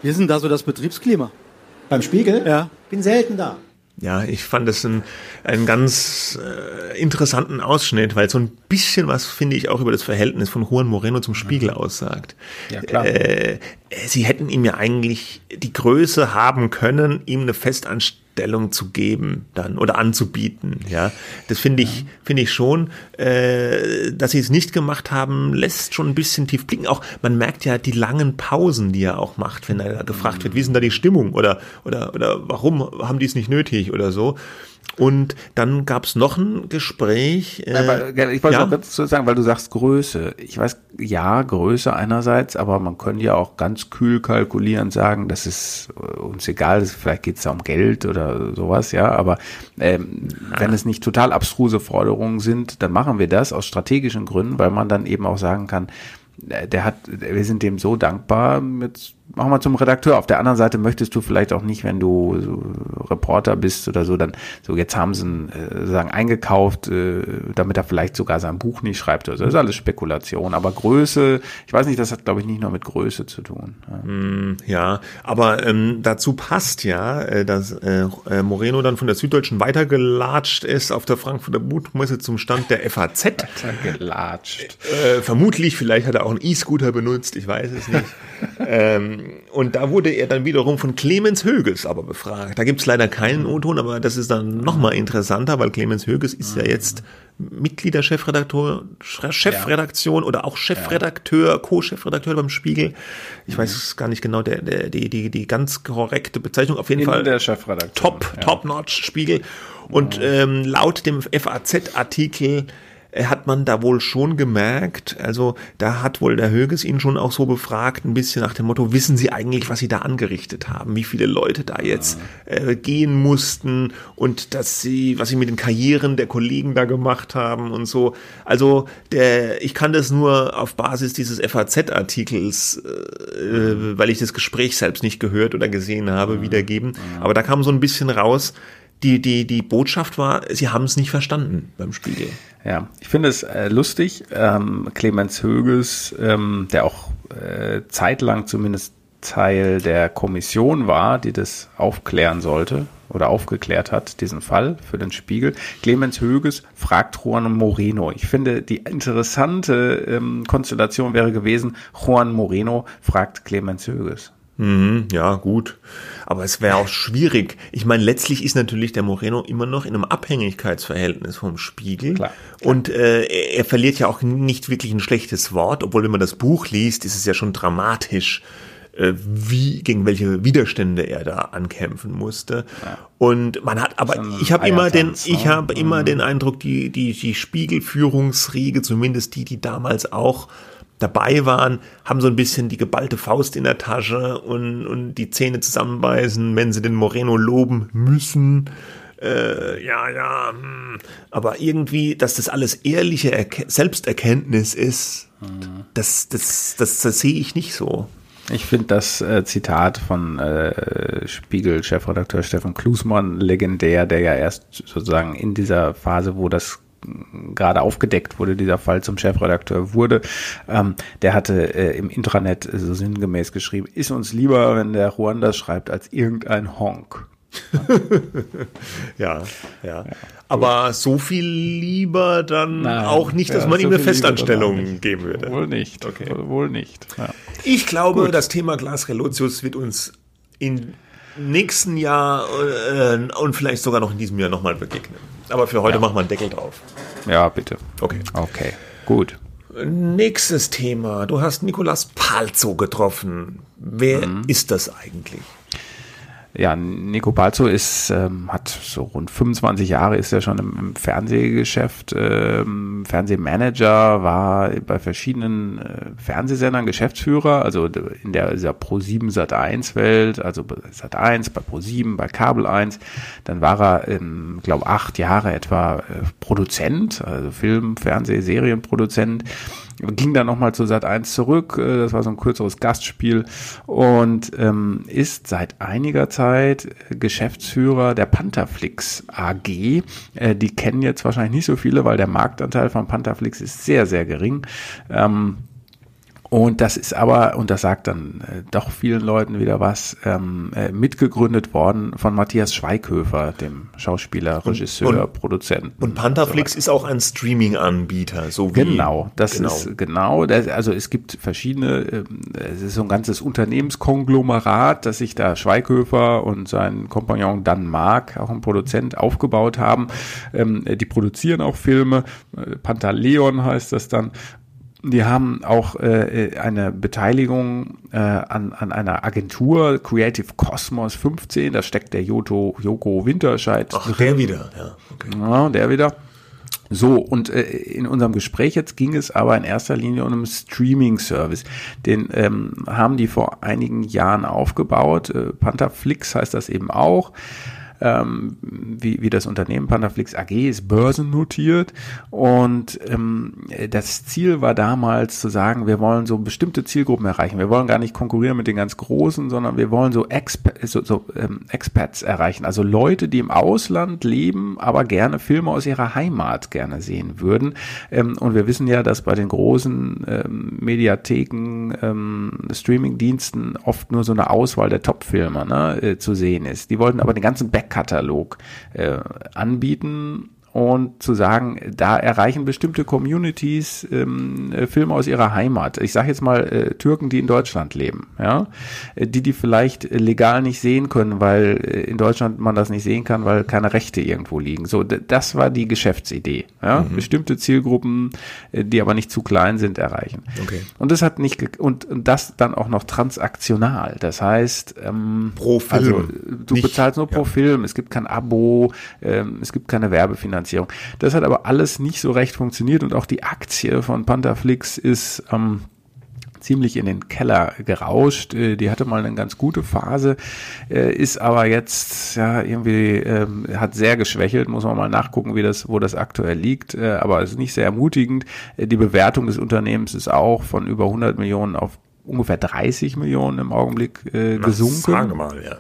Wie ist denn da so das Betriebsklima? Beim Spiegel? Ja. Bin selten da. Ja, ich fand das ein, einen ganz äh, interessanten Ausschnitt, weil so ein bisschen was, finde ich, auch über das Verhältnis von Juan Moreno zum Spiegel mhm. aussagt. Ja, klar. Äh, sie hätten ihm ja eigentlich die Größe haben können, ihm eine Festanstellung Stellung zu geben dann oder anzubieten. Ja, das finde ich finde ich schon, äh, dass sie es nicht gemacht haben, lässt schon ein bisschen tief blicken. Auch man merkt ja die langen Pausen, die er auch macht, wenn er gefragt wird, wie ist denn da die Stimmung oder oder oder warum haben die es nicht nötig oder so. Und dann gab es noch ein Gespräch. Äh, ich wollte ja? auch ganz zu sagen, weil du sagst Größe. Ich weiß, ja, Größe einerseits, aber man könnte ja auch ganz kühl kalkulieren sagen, dass es uns egal ist, vielleicht geht es da um Geld oder sowas, ja. Aber ähm, ja. wenn es nicht total abstruse Forderungen sind, dann machen wir das aus strategischen Gründen, weil man dann eben auch sagen kann, äh, der hat, wir sind dem so dankbar, jetzt machen wir zum Redakteur. Auf der anderen Seite möchtest du vielleicht auch nicht, wenn du so Reporter bist oder so, dann so jetzt haben sie ihn äh, sagen eingekauft, äh, damit er vielleicht sogar sein Buch nicht schreibt. Also das ist alles Spekulation. Aber Größe, ich weiß nicht, das hat glaube ich nicht nur mit Größe zu tun. Ja, mm, ja aber ähm, dazu passt ja, äh, dass äh, äh Moreno dann von der Süddeutschen weitergelatscht ist auf der Frankfurter Buchmesse zum Stand der FAZ. Weitergelatscht. Äh, vermutlich, vielleicht hat er auch einen E-Scooter benutzt, ich weiß es nicht. ähm, und da wurde er dann wiederum von Clemens Höges aber befragt. Da gibt es leider keinen O-Ton, aber das ist dann nochmal interessanter, weil Clemens Höges ist ja jetzt Mitglied der Chefredaktor, Chefredaktion ja. oder auch Chefredakteur. Co-Chefredakteur beim Spiegel. Ich weiß es gar nicht genau, der, der, die, die, die ganz korrekte Bezeichnung. Auf jeden In Fall der Chefredakteur. Top, ja. Top-Notch Spiegel. Und ähm, laut dem FAZ-Artikel hat man da wohl schon gemerkt, also da hat wohl der Höges ihn schon auch so befragt, ein bisschen nach dem Motto, wissen Sie eigentlich, was Sie da angerichtet haben, wie viele Leute da jetzt äh, gehen mussten und dass Sie, was Sie mit den Karrieren der Kollegen da gemacht haben und so. Also der, ich kann das nur auf Basis dieses FAZ-Artikels, äh, weil ich das Gespräch selbst nicht gehört oder gesehen habe, wiedergeben. Aber da kam so ein bisschen raus, die, die, die Botschaft war, sie haben es nicht verstanden beim Spiegel. Ja, ich finde es äh, lustig. Ähm, Clemens Höges, ähm, der auch äh, zeitlang zumindest Teil der Kommission war, die das aufklären sollte oder aufgeklärt hat, diesen Fall für den Spiegel. Clemens Höges fragt Juan Moreno. Ich finde, die interessante ähm, Konstellation wäre gewesen, Juan Moreno fragt Clemens Höges. Mhm, ja, gut. Aber es wäre auch schwierig. Ich meine, letztlich ist natürlich der Moreno immer noch in einem Abhängigkeitsverhältnis vom Spiegel. Klar, klar. Und äh, er verliert ja auch nicht wirklich ein schlechtes Wort, obwohl wenn man das Buch liest, ist es ja schon dramatisch, äh, wie gegen welche Widerstände er da ankämpfen musste. Ja. Und man hat, aber ich habe immer den, ich ne? habe immer mhm. den Eindruck, die die die Spiegelführungsriege, zumindest die, die damals auch dabei waren, haben so ein bisschen die geballte Faust in der Tasche und, und die Zähne zusammenbeißen, wenn sie den Moreno loben müssen. Äh, ja, ja, hm. aber irgendwie, dass das alles ehrliche Erke Selbsterkenntnis ist, mhm. das, das, das, das sehe ich nicht so. Ich finde das äh, Zitat von äh, Spiegel-Chefredakteur Stefan Klusmann legendär, der ja erst sozusagen in dieser Phase, wo das gerade aufgedeckt wurde, dieser Fall zum Chefredakteur wurde, ähm, der hatte äh, im Intranet so sinngemäß geschrieben, ist uns lieber, wenn der Juan das schreibt, als irgendein Honk. ja, ja, ja. Aber so viel lieber dann Nein, auch nicht, dass ja, man so ihm eine Festanstellung geben würde. Wohl nicht. Okay. Wohl nicht. Ja. Ich glaube, Gut. das Thema Glas Relotius wird uns in nächsten Jahr äh, und vielleicht sogar noch in diesem Jahr nochmal begegnen. Aber für heute ja. machen wir einen Deckel drauf. Ja, bitte. Okay. Okay, gut. Nächstes Thema. Du hast Nicolas Palzo getroffen. Wer mhm. ist das eigentlich? Ja, Nico Balzo ist, ähm, hat so rund 25 Jahre, ist er schon im, im Fernsehgeschäft, ähm, Fernsehmanager, war bei verschiedenen äh, Fernsehsendern Geschäftsführer, also in der, dieser Pro7 Sat 1 Welt, also Sat 1, bei Pro7, bei Kabel 1. Dann war er, ähm, glaube acht Jahre etwa äh, Produzent, also Film, Fernseh, Serienproduzent ging dann nochmal zu Sat 1 zurück, äh, das war so ein kürzeres Gastspiel und ähm, ist seit einiger Zeit Geschäftsführer der Pantherflix AG. Äh, die kennen jetzt wahrscheinlich nicht so viele, weil der Marktanteil von Pantherflix ist sehr, sehr gering. Ähm, und das ist aber, und das sagt dann äh, doch vielen Leuten wieder was, ähm, äh, mitgegründet worden von Matthias Schweighöfer, dem Schauspieler, Regisseur, und, und, Produzenten. Und Pantherflix so ist auch ein Streaming-Anbieter, so wie. Genau, das genau. ist genau. Das, also es gibt verschiedene, äh, es ist so ein ganzes Unternehmenskonglomerat, das sich da Schweighöfer und sein Kompagnon Dan Mark, auch ein Produzent, aufgebaut haben. Ähm, die produzieren auch Filme. Äh, Pantaleon heißt das dann. Die haben auch äh, eine Beteiligung äh, an, an einer Agentur, Creative Cosmos 15, da steckt der Joto, Joko Winterscheid. Ach, drin. der wieder, ja. Okay. Ja, der wieder. So, und äh, in unserem Gespräch jetzt ging es aber in erster Linie um einen Streaming-Service. Den ähm, haben die vor einigen Jahren aufgebaut. Äh, Pantherflix heißt das eben auch ähm, wie, wie das Unternehmen Pandaflix AG ist börsennotiert und ähm, das Ziel war damals zu sagen, wir wollen so bestimmte Zielgruppen erreichen. Wir wollen gar nicht konkurrieren mit den ganz Großen, sondern wir wollen so, Exp so, so ähm, Expats erreichen, also Leute, die im Ausland leben, aber gerne Filme aus ihrer Heimat gerne sehen würden. Ähm, und wir wissen ja, dass bei den großen ähm, Mediatheken, ähm, Streamingdiensten oft nur so eine Auswahl der Top-Filme ne, äh, zu sehen ist. Die wollten aber den ganzen Back Backkatalog äh, anbieten und zu sagen, da erreichen bestimmte Communities ähm, äh, Filme aus ihrer Heimat. Ich sage jetzt mal äh, Türken, die in Deutschland leben, ja, äh, die die vielleicht legal nicht sehen können, weil äh, in Deutschland man das nicht sehen kann, weil keine Rechte irgendwo liegen. So, das war die Geschäftsidee. Ja? Mhm. Bestimmte Zielgruppen, die aber nicht zu klein sind, erreichen. Okay. Und das hat nicht und, und das dann auch noch transaktional. Das heißt, ähm, pro Film. Also, du nicht, bezahlst nur pro ja. Film. Es gibt kein Abo, ähm, es gibt keine Werbefinanzierung. Finanzierung. Das hat aber alles nicht so recht funktioniert und auch die Aktie von Pantherflix ist ähm, ziemlich in den Keller gerauscht. Äh, die hatte mal eine ganz gute Phase, äh, ist aber jetzt ja irgendwie ähm, hat sehr geschwächelt. Muss man mal nachgucken, wie das, wo das aktuell liegt. Äh, aber es ist nicht sehr ermutigend. Die Bewertung des Unternehmens ist auch von über 100 Millionen auf ungefähr 30 Millionen im Augenblick äh, gesunken. Sage mal, ja.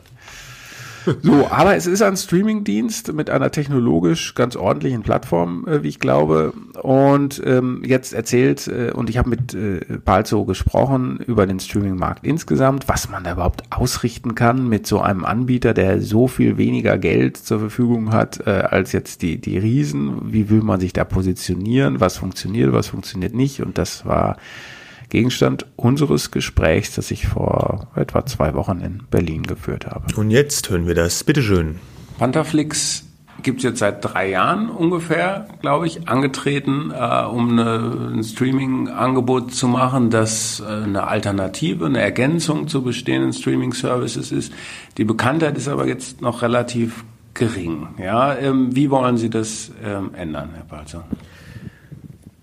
So, aber es ist ein Streamingdienst mit einer technologisch ganz ordentlichen Plattform, äh, wie ich glaube. Und ähm, jetzt erzählt, äh, und ich habe mit äh, Balzo gesprochen über den Streamingmarkt insgesamt, was man da überhaupt ausrichten kann mit so einem Anbieter, der so viel weniger Geld zur Verfügung hat äh, als jetzt die, die Riesen. Wie will man sich da positionieren? Was funktioniert, was funktioniert nicht? Und das war Gegenstand unseres Gesprächs, das ich vor etwa zwei Wochen in Berlin geführt habe. Und jetzt hören wir das. Bitteschön. Pantherflix gibt es jetzt seit drei Jahren ungefähr, glaube ich, angetreten, äh, um eine, ein Streaming-Angebot zu machen, das äh, eine Alternative, eine Ergänzung zu bestehenden Streaming-Services ist. Die Bekanntheit ist aber jetzt noch relativ gering. Ja, ähm, wie wollen Sie das ähm, ändern, Herr Balzer?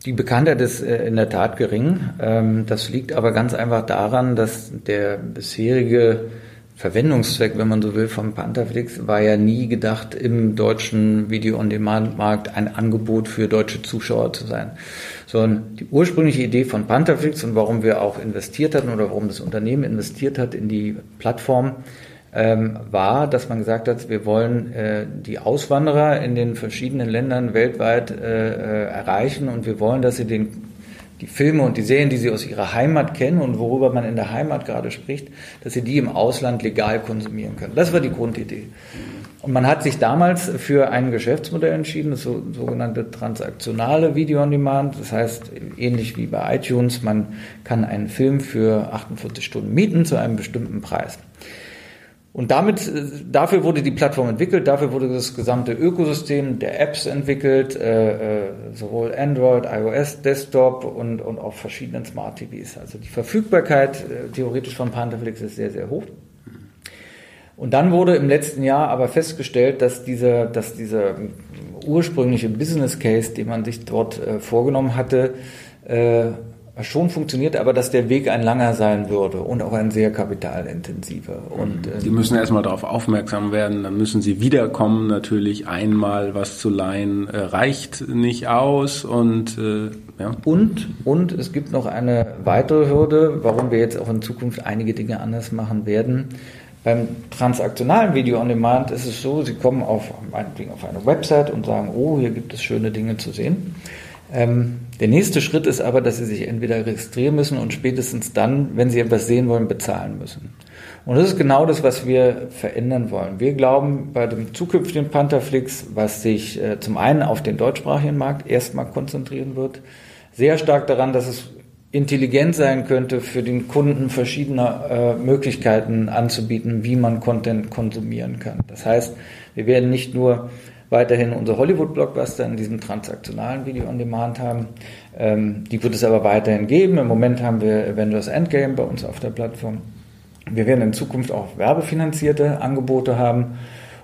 Die Bekanntheit ist äh, in der Tat gering. Ähm, das liegt aber ganz einfach daran, dass der bisherige Verwendungszweck, wenn man so will, von Pantherflix war ja nie gedacht, im deutschen Video-on-Demand-Markt ein Angebot für deutsche Zuschauer zu sein. Sondern die ursprüngliche Idee von Pantherflix und warum wir auch investiert hatten oder warum das Unternehmen investiert hat in die Plattform, ähm, war, dass man gesagt hat, wir wollen äh, die Auswanderer in den verschiedenen Ländern weltweit äh, äh, erreichen und wir wollen, dass sie den, die Filme und die Serien, die sie aus ihrer Heimat kennen und worüber man in der Heimat gerade spricht, dass sie die im Ausland legal konsumieren können. Das war die Grundidee. Und man hat sich damals für ein Geschäftsmodell entschieden, das sogenannte transaktionale Video on Demand. Das heißt, ähnlich wie bei iTunes, man kann einen Film für 48 Stunden mieten zu einem bestimmten Preis. Und damit, äh, dafür wurde die Plattform entwickelt, dafür wurde das gesamte Ökosystem der Apps entwickelt, äh, äh sowohl Android, iOS, Desktop und, und auf verschiedenen Smart TVs. Also die Verfügbarkeit äh, theoretisch von Pantherflix ist sehr, sehr hoch. Und dann wurde im letzten Jahr aber festgestellt, dass dieser, dass dieser ursprüngliche Business Case, den man sich dort äh, vorgenommen hatte, äh, schon funktioniert, aber dass der Weg ein langer sein würde und auch ein sehr kapitalintensiver. Und, äh, die müssen erstmal darauf aufmerksam werden, dann müssen sie wiederkommen. Natürlich einmal was zu leihen äh, reicht nicht aus und äh, ja. Und und es gibt noch eine weitere Hürde, warum wir jetzt auch in Zukunft einige Dinge anders machen werden. Beim transaktionalen Video on Demand ist es so, Sie kommen auf, auf eine Website und sagen, oh, hier gibt es schöne Dinge zu sehen. Ähm, der nächste Schritt ist aber, dass Sie sich entweder registrieren müssen und spätestens dann, wenn Sie etwas sehen wollen, bezahlen müssen. Und das ist genau das, was wir verändern wollen. Wir glauben bei dem zukünftigen Pantherflix, was sich äh, zum einen auf den deutschsprachigen Markt erstmal konzentrieren wird, sehr stark daran, dass es intelligent sein könnte, für den Kunden verschiedene äh, Möglichkeiten anzubieten, wie man Content konsumieren kann. Das heißt, wir werden nicht nur weiterhin unsere Hollywood-Blockbuster in diesem transaktionalen Video-on-Demand haben. Ähm, die wird es aber weiterhin geben. Im Moment haben wir Avengers Endgame bei uns auf der Plattform. Wir werden in Zukunft auch werbefinanzierte Angebote haben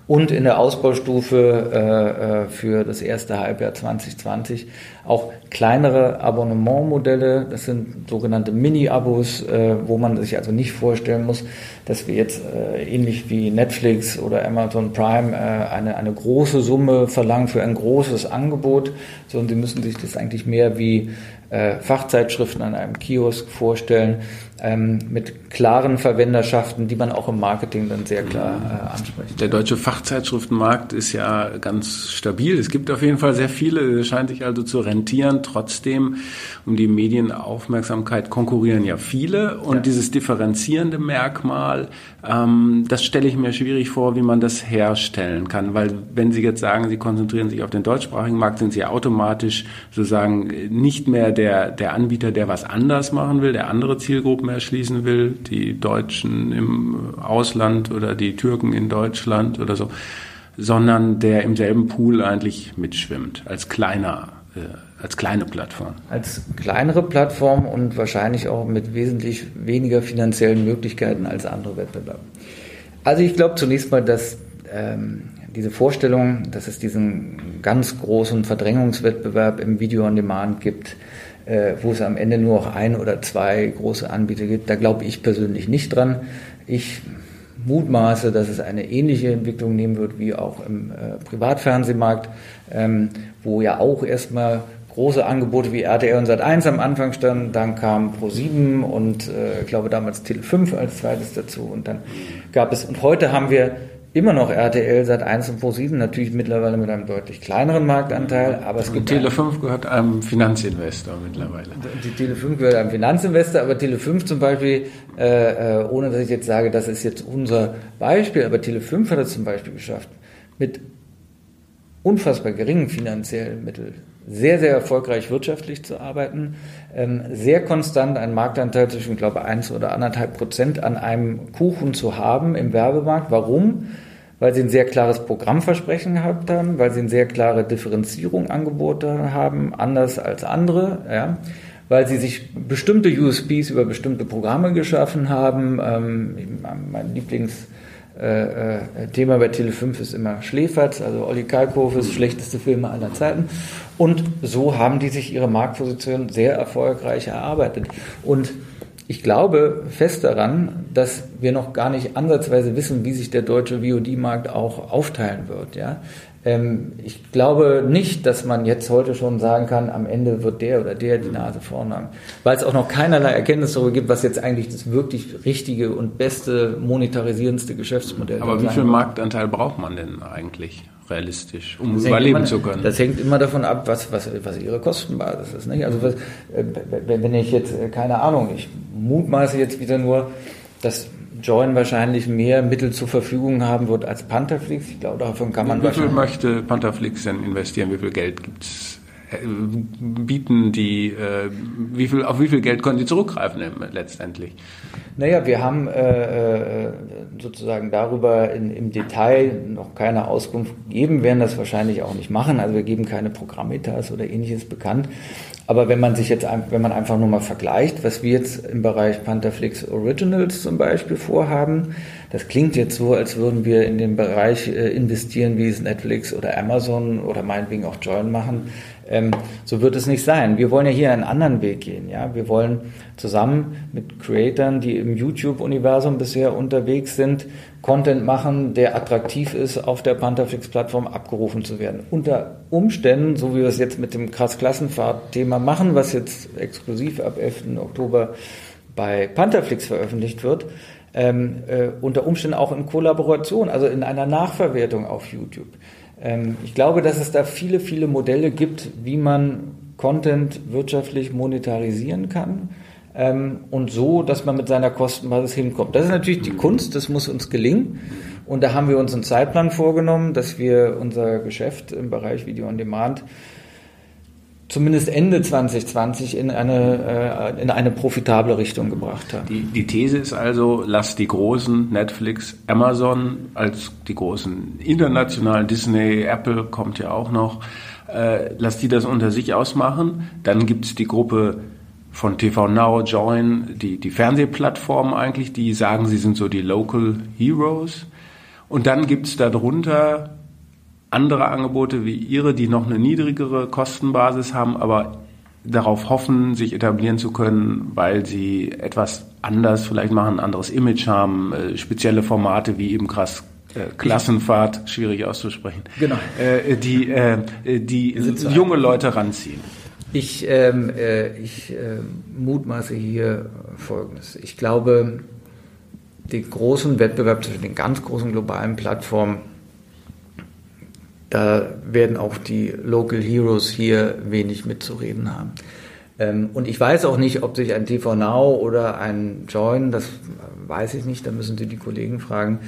und in der Ausbaustufe äh, äh für das erste Halbjahr 2020 auch kleinere Abonnementmodelle. Das sind sogenannte Mini-Abos, äh, wo man sich also nicht vorstellen muss, dass wir jetzt äh, ähnlich wie Netflix oder Amazon Prime äh, eine, eine große Summe verlangen für ein großes Angebot, sondern sie müssen sich das eigentlich mehr wie äh, Fachzeitschriften an einem Kiosk vorstellen, ähm, mit klaren Verwenderschaften, die man auch im Marketing dann sehr klar äh, anspricht. Der deutsche Fachzeitschriftenmarkt ist ja ganz stabil. Es gibt auf jeden Fall sehr viele, es scheint sich also zu rentieren. Trotzdem, um die Medienaufmerksamkeit konkurrieren ja viele und ja. dieses differenzierende Merkmal, ähm, das stelle ich mir schwierig vor, wie man das herstellen kann, weil wenn Sie jetzt sagen, Sie konzentrieren sich auf den deutschsprachigen Markt, sind Sie automatisch sozusagen nicht mehr der, der Anbieter, der was anders machen will, der andere Zielgruppen erschließen will, die Deutschen im Ausland oder die Türken in Deutschland oder so, sondern der im selben Pool eigentlich mitschwimmt, als kleiner, äh, als kleine Plattform. Als kleinere Plattform und wahrscheinlich auch mit wesentlich weniger finanziellen Möglichkeiten als andere Wettbewerber. Also ich glaube zunächst mal, dass ähm, diese Vorstellung, dass es diesen ganz großen Verdrängungswettbewerb im Video on Demand gibt, äh, wo es am Ende nur noch ein oder zwei große Anbieter gibt. Da glaube ich persönlich nicht dran. Ich mutmaße, dass es eine ähnliche Entwicklung nehmen wird wie auch im äh, Privatfernsehmarkt, ähm, wo ja auch erstmal große Angebote wie RTL und Sat1 am Anfang standen, dann kam Pro7 und äh, ich glaube damals Tele5 als zweites dazu und dann gab es und heute haben wir immer noch RTL seit 1 und Pro7, natürlich mittlerweile mit einem deutlich kleineren Marktanteil, aber es gibt. Tele5 gehört einem Finanzinvestor mittlerweile. Die Tele5 gehört einem Finanzinvestor, aber Tele5 zum Beispiel, äh, äh, ohne dass ich jetzt sage, das ist jetzt unser Beispiel, aber Tele5 hat es zum Beispiel geschafft, mit unfassbar geringen finanziellen Mitteln sehr, sehr erfolgreich wirtschaftlich zu arbeiten, ähm, sehr konstant einen Marktanteil zwischen, ich glaube, eins oder anderthalb Prozent an einem Kuchen zu haben im Werbemarkt. Warum? Weil sie ein sehr klares Programmversprechen gehabt haben, weil sie eine sehr klare Differenzierung angeboten haben, anders als andere, ja weil sie sich bestimmte USPs über bestimmte Programme geschaffen haben. Ähm, mein Lieblings- äh, äh, Thema bei Tele5 ist immer Schläferz, also Olli Kalkofes schlechteste Filme aller Zeiten. Und so haben die sich ihre Marktposition sehr erfolgreich erarbeitet. Und ich glaube fest daran, dass wir noch gar nicht ansatzweise wissen, wie sich der deutsche VOD-Markt auch aufteilen wird. Ja? Ähm, ich glaube nicht, dass man jetzt heute schon sagen kann, am Ende wird der oder der die Nase vorn haben. Weil es auch noch keinerlei Erkenntnis darüber gibt, was jetzt eigentlich das wirklich richtige und beste monetarisierendste Geschäftsmodell ist. Aber wie viel Marktanteil braucht man denn eigentlich? Realistisch, um das überleben immer, zu können. Das hängt immer davon ab, was, was, was ihre Kostenbasis ist. Nicht? Also was, äh, wenn ich jetzt, äh, keine Ahnung, ich mutmaße jetzt wieder nur, dass Join wahrscheinlich mehr Mittel zur Verfügung haben wird als Pantherflix. Ich glaube, davon kann man Wie viel möchte Pantherflix denn investieren? Wie viel Geld gibt es bieten die, äh, wie viel, auf wie viel Geld können die zurückgreifen letztendlich? Naja, wir haben äh, äh, sozusagen darüber in, im Detail noch keine Auskunft gegeben, werden das wahrscheinlich auch nicht machen. Also wir geben keine Programmetas oder ähnliches bekannt. Aber wenn man sich jetzt, wenn man einfach nur mal vergleicht, was wir jetzt im Bereich Pantherflix Originals zum Beispiel vorhaben, das klingt jetzt so, als würden wir in den Bereich äh, investieren, wie es Netflix oder Amazon oder meinetwegen auch Join machen. Ähm, so wird es nicht sein. Wir wollen ja hier einen anderen Weg gehen. Ja? Wir wollen zusammen mit Creatoren, die im YouTube-Universum bisher unterwegs sind, Content machen, der attraktiv ist, auf der Pantherflix-Plattform abgerufen zu werden. Unter Umständen, so wie wir es jetzt mit dem Krass-Klassenfahrt-Thema machen, was jetzt exklusiv ab 11. Oktober bei Pantherflix veröffentlicht wird, ähm, äh, unter Umständen auch in Kollaboration, also in einer Nachverwertung auf YouTube. Ähm, ich glaube, dass es da viele, viele Modelle gibt, wie man Content wirtschaftlich monetarisieren kann. Ähm, und so, dass man mit seiner Kostenbasis hinkommt. Das ist natürlich die Kunst, das muss uns gelingen. Und da haben wir uns einen Zeitplan vorgenommen, dass wir unser Geschäft im Bereich Video on Demand zumindest Ende 2020 in eine, äh, in eine profitable Richtung gebracht haben. Die, die These ist also, lass die großen Netflix, Amazon als die großen internationalen Disney, Apple kommt ja auch noch, äh, lass die das unter sich ausmachen. Dann gibt es die Gruppe von TV Now, Join, die, die Fernsehplattformen eigentlich, die sagen, sie sind so die Local Heroes. Und dann gibt es darunter andere Angebote wie Ihre, die noch eine niedrigere Kostenbasis haben, aber darauf hoffen, sich etablieren zu können, weil sie etwas anders vielleicht machen, ein anderes Image haben, äh, spezielle Formate wie eben krass äh, Klassenfahrt, schwierig auszusprechen, genau. äh, die, äh, die junge Leute ranziehen. Ich, ähm, äh, ich mutmaße hier Folgendes. Ich glaube, den großen Wettbewerb zwischen den ganz großen globalen Plattformen da werden auch die Local Heroes hier wenig mitzureden haben. Ähm, und ich weiß auch nicht, ob sich ein TV Now oder ein Join, das weiß ich nicht, da müssen Sie die Kollegen fragen,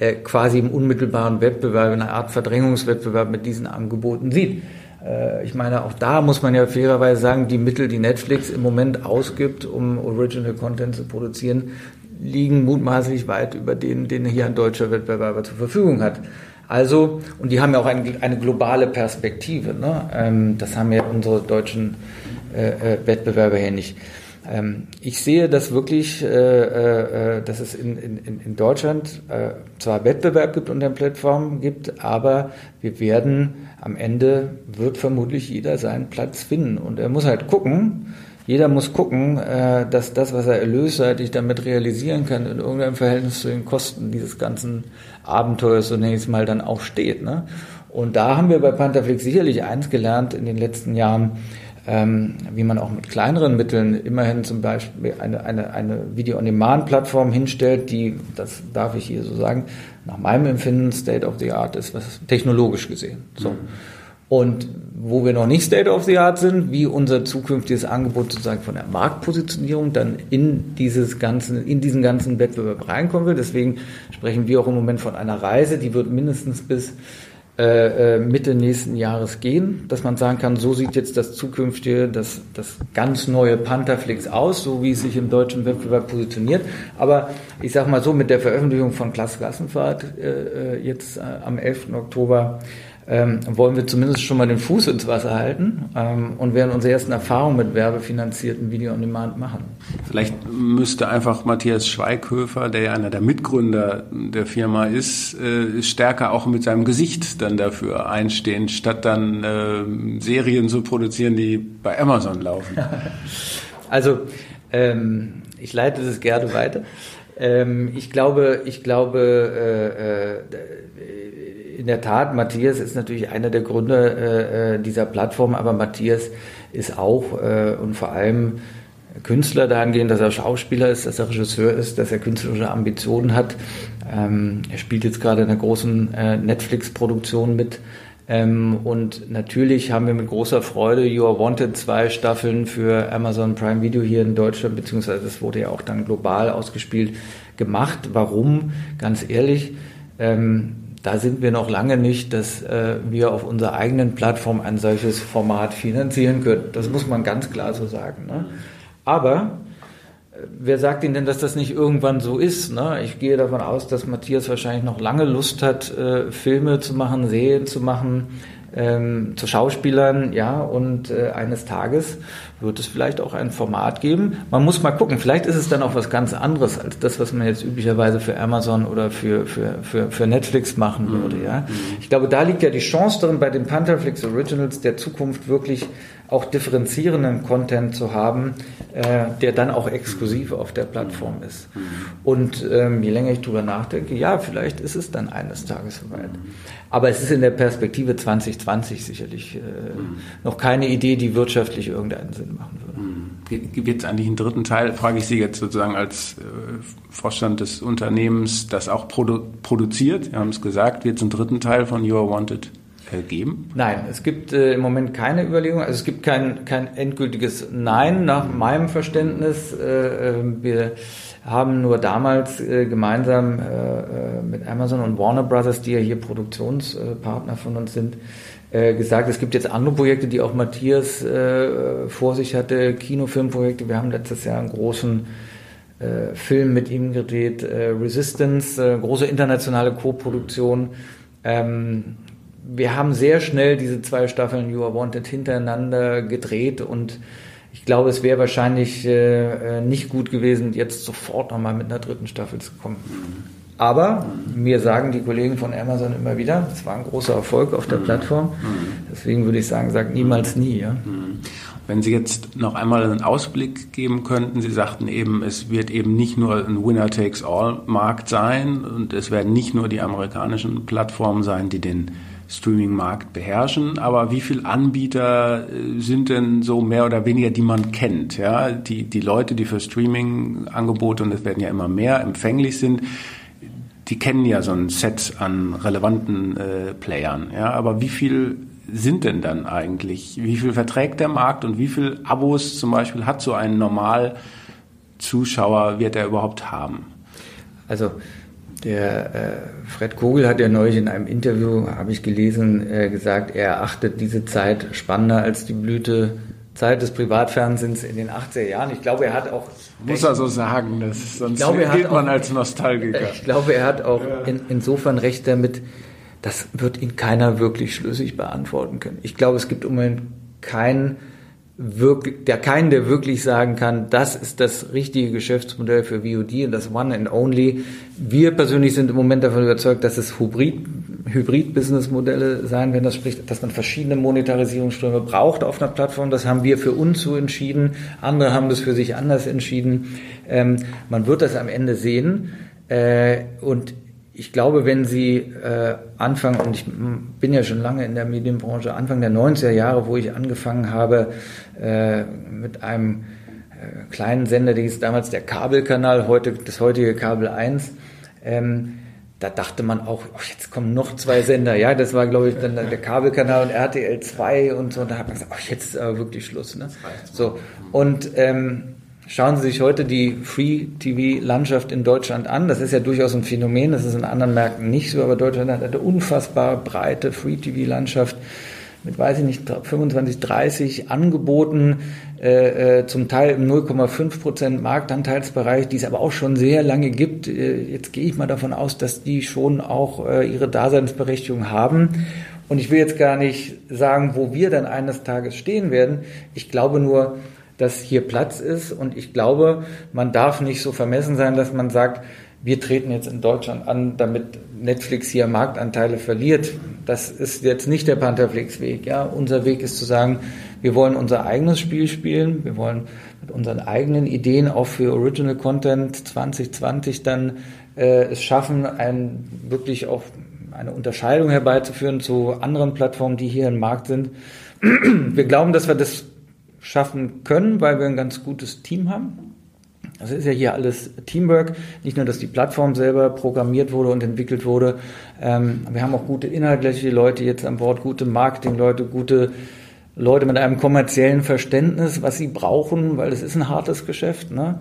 äh, quasi im unmittelbaren Wettbewerb, in einer Art Verdrängungswettbewerb mit diesen Angeboten sieht. Äh, ich meine, auch da muss man ja fairerweise sagen, die Mittel, die Netflix im Moment ausgibt, um Original Content zu produzieren, liegen mutmaßlich weit über denen, den hier ein deutscher Wettbewerber zur Verfügung hat. Also, und die haben ja auch eine, eine globale Perspektive. Ne? Ähm, das haben ja unsere deutschen äh, äh, Wettbewerber hier nicht. Ähm, ich sehe das wirklich, äh, äh, dass es in, in, in Deutschland äh, zwar Wettbewerb gibt und Plattformen gibt, aber wir werden am Ende wird vermutlich jeder seinen Platz finden. Und er muss halt gucken, jeder muss gucken, äh, dass das, was er erlösseitig damit realisieren kann, in irgendeinem Verhältnis zu den Kosten dieses ganzen Abenteuers zunächst mal dann auch steht. Ne? Und da haben wir bei Pantherflix sicherlich eins gelernt in den letzten Jahren, ähm, wie man auch mit kleineren Mitteln immerhin zum Beispiel eine, eine, eine Video-on-Demand-Plattform hinstellt, die, das darf ich hier so sagen, nach meinem Empfinden State of the Art ist, was technologisch gesehen. So. Mhm. Und wo wir noch nicht State of the Art sind, wie unser zukünftiges Angebot sozusagen von der Marktpositionierung dann in dieses ganzen, in diesen ganzen Wettbewerb reinkommen will. Deswegen sprechen wir auch im Moment von einer Reise, die wird mindestens bis äh, äh, Mitte nächsten Jahres gehen, dass man sagen kann, so sieht jetzt das zukünftige, das, das ganz neue Pantherflix aus, so wie es sich im deutschen Wettbewerb positioniert. Aber ich sage mal so, mit der Veröffentlichung von Klasse Klassenfahrt äh, äh, jetzt äh, am 11. Oktober ähm, wollen wir zumindest schon mal den Fuß ins Wasser halten ähm, und werden unsere ersten Erfahrungen mit werbefinanzierten Video on Demand machen. Vielleicht müsste einfach Matthias Schweighöfer, der ja einer der Mitgründer der Firma ist, äh, stärker auch mit seinem Gesicht dann dafür einstehen, statt dann äh, Serien zu produzieren, die bei Amazon laufen. also ähm, ich leite das gerne weiter. Ähm, ich glaube, ich glaube, äh, äh, in der Tat, Matthias ist natürlich einer der Gründer äh, äh, dieser Plattform, aber Matthias ist auch äh, und vor allem Künstler dahingehend, dass er Schauspieler ist, dass er Regisseur ist, dass er künstlerische Ambitionen hat. Ähm, er spielt jetzt gerade in einer großen äh, Netflix-Produktion mit. Ähm, und natürlich haben wir mit großer Freude You Are Wanted zwei Staffeln für Amazon Prime Video hier in Deutschland, beziehungsweise das wurde ja auch dann global ausgespielt, gemacht. Warum? Ganz ehrlich, ähm, da sind wir noch lange nicht, dass äh, wir auf unserer eigenen Plattform ein solches Format finanzieren können. Das muss man ganz klar so sagen. Ne? Aber wer sagt Ihnen denn, dass das nicht irgendwann so ist? Ne? Ich gehe davon aus, dass Matthias wahrscheinlich noch lange Lust hat, äh, Filme zu machen, Serien zu machen, ähm, zu Schauspielern, ja, und äh, eines Tages wird es vielleicht auch ein Format geben. Man muss mal gucken, vielleicht ist es dann auch was ganz anderes als das, was man jetzt üblicherweise für Amazon oder für, für, für, für Netflix machen mhm. würde, ja. Ich glaube, da liegt ja die Chance drin, bei den Pantherflix Originals der Zukunft wirklich auch differenzierenden Content zu haben, äh, der dann auch exklusiv auf der Plattform ist. Mhm. Und ähm, je länger ich drüber nachdenke, ja, vielleicht ist es dann eines Tages soweit. Aber es ist in der Perspektive 2020 sicherlich äh, mhm. noch keine Idee, die wirtschaftlich irgendeinen Sinn machen würde. Mhm. Wird es eigentlich einen dritten Teil, frage ich Sie jetzt sozusagen als äh, Vorstand des Unternehmens, das auch produ produziert, wir haben es gesagt, wird es einen dritten Teil von You Are Wanted geben? Nein, es gibt äh, im Moment keine Überlegung. Also es gibt kein, kein endgültiges Nein nach meinem Verständnis. Äh, äh wir haben nur damals äh, gemeinsam äh, mit Amazon und Warner Brothers, die ja hier Produktionspartner von uns sind, gesagt, es gibt jetzt andere Projekte, die auch Matthias vor sich hatte, Kinofilmprojekte. Wir haben letztes Jahr einen großen Film mit ihm gedreht, Resistance, große internationale Co-Produktion. Ähm, wir haben sehr schnell diese zwei Staffeln You Are Wanted hintereinander gedreht und ich glaube, es wäre wahrscheinlich äh, äh nicht gut gewesen, jetzt sofort nochmal mit einer dritten Staffel zu kommen. Aber mir sagen die Kollegen von Amazon immer wieder, es war ein großer Erfolg auf der Plattform. Deswegen würde ich sagen, sagt niemals nie. Ja? Wenn Sie jetzt noch einmal einen Ausblick geben könnten, Sie sagten eben, es wird eben nicht nur ein Winner-Takes-All-Markt sein und es werden nicht nur die amerikanischen Plattformen sein, die den Streaming-Markt beherrschen. Aber wie viele Anbieter äh, sind denn so mehr oder weniger, die man kennt? Ja, die, die Leute, die für Streaming-Angebote, und es werden ja immer mehr, empfänglich sind, die kennen ja so ein Set an relevanten äh, Playern. Ja, aber wie viel sind denn dann eigentlich? Wie viel verträgt der Markt und wie viel Abos zum Beispiel hat so ein Normal-Zuschauer, wird er überhaupt haben? Also der äh, Fred Kogel hat ja neulich in einem Interview, habe ich gelesen, äh, gesagt, er erachtet diese Zeit spannender als die Blütezeit des Privatfernsehens in den 80er Jahren. Ich glaube, er hat auch. Muss er so sagen, das, sonst glaube, gilt man auch, als Nostalgiker. Ich glaube, er hat auch ja. in, insofern recht damit, das wird ihn keiner wirklich schlüssig beantworten können. Ich glaube, es gibt im Moment keinen wirklich, der keinen, der wirklich sagen kann, das ist das richtige Geschäftsmodell für VOD und das One and Only. Wir persönlich sind im Moment davon überzeugt, dass es Hybrid, Hybrid-Business-Modelle sein werden. Das spricht, dass man verschiedene Monetarisierungsströme braucht auf einer Plattform. Das haben wir für uns so entschieden. Andere haben das für sich anders entschieden. Ähm, man wird das am Ende sehen. Äh, und ich glaube, wenn Sie äh, anfangen, und ich bin ja schon lange in der Medienbranche, Anfang der 90er Jahre, wo ich angefangen habe äh, mit einem äh, kleinen Sender, der hieß damals der Kabelkanal, heute das heutige Kabel 1, ähm, da dachte man auch, oh, jetzt kommen noch zwei Sender. Ja, das war, glaube ich, dann der Kabelkanal und RTL 2 und so. Und da hat man gesagt, oh, jetzt ist aber wirklich Schluss. Ne? So, und ähm, Schauen Sie sich heute die Free-TV-Landschaft in Deutschland an. Das ist ja durchaus ein Phänomen, das ist in anderen Märkten nicht so, aber Deutschland hat eine unfassbar breite Free-TV-Landschaft mit, weiß ich nicht, 25, 30 Angeboten, äh, äh, zum Teil im 0,5 Prozent Marktanteilsbereich, die es aber auch schon sehr lange gibt. Äh, jetzt gehe ich mal davon aus, dass die schon auch äh, ihre Daseinsberechtigung haben. Und ich will jetzt gar nicht sagen, wo wir dann eines Tages stehen werden. Ich glaube nur, dass hier Platz ist. Und ich glaube, man darf nicht so vermessen sein, dass man sagt, wir treten jetzt in Deutschland an, damit Netflix hier Marktanteile verliert. Das ist jetzt nicht der Pantherflix-Weg. Ja? Unser Weg ist zu sagen, wir wollen unser eigenes Spiel spielen. Wir wollen mit unseren eigenen Ideen auch für Original Content 2020 dann äh, es schaffen, ein, wirklich auch eine Unterscheidung herbeizuführen zu anderen Plattformen, die hier im Markt sind. Wir glauben, dass wir das schaffen können, weil wir ein ganz gutes Team haben. Das ist ja hier alles Teamwork. Nicht nur, dass die Plattform selber programmiert wurde und entwickelt wurde. Ähm, wir haben auch gute inhaltliche Leute jetzt an Bord, gute Marketingleute, gute Leute mit einem kommerziellen Verständnis, was sie brauchen, weil es ist ein hartes Geschäft. Ne?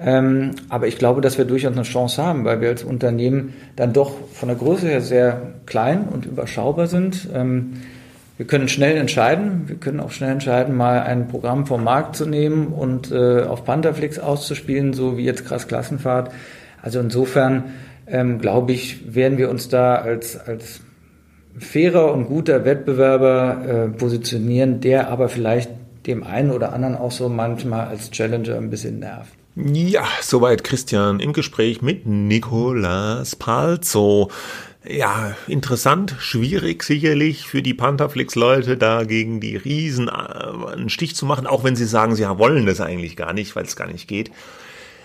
Ähm, aber ich glaube, dass wir durchaus eine Chance haben, weil wir als Unternehmen dann doch von der Größe her sehr klein und überschaubar sind. Ähm, wir können schnell entscheiden. Wir können auch schnell entscheiden, mal ein Programm vom Markt zu nehmen und äh, auf Pantherflix auszuspielen, so wie jetzt Krass Klassenfahrt. Also insofern ähm, glaube ich, werden wir uns da als, als fairer und guter Wettbewerber äh, positionieren, der aber vielleicht dem einen oder anderen auch so manchmal als Challenger ein bisschen nervt. Ja, soweit Christian im Gespräch mit Nicolas Palzo. Ja, interessant, schwierig sicherlich für die Pantherflix-Leute da gegen die Riesen äh, einen Stich zu machen, auch wenn sie sagen, sie wollen das eigentlich gar nicht, weil es gar nicht geht.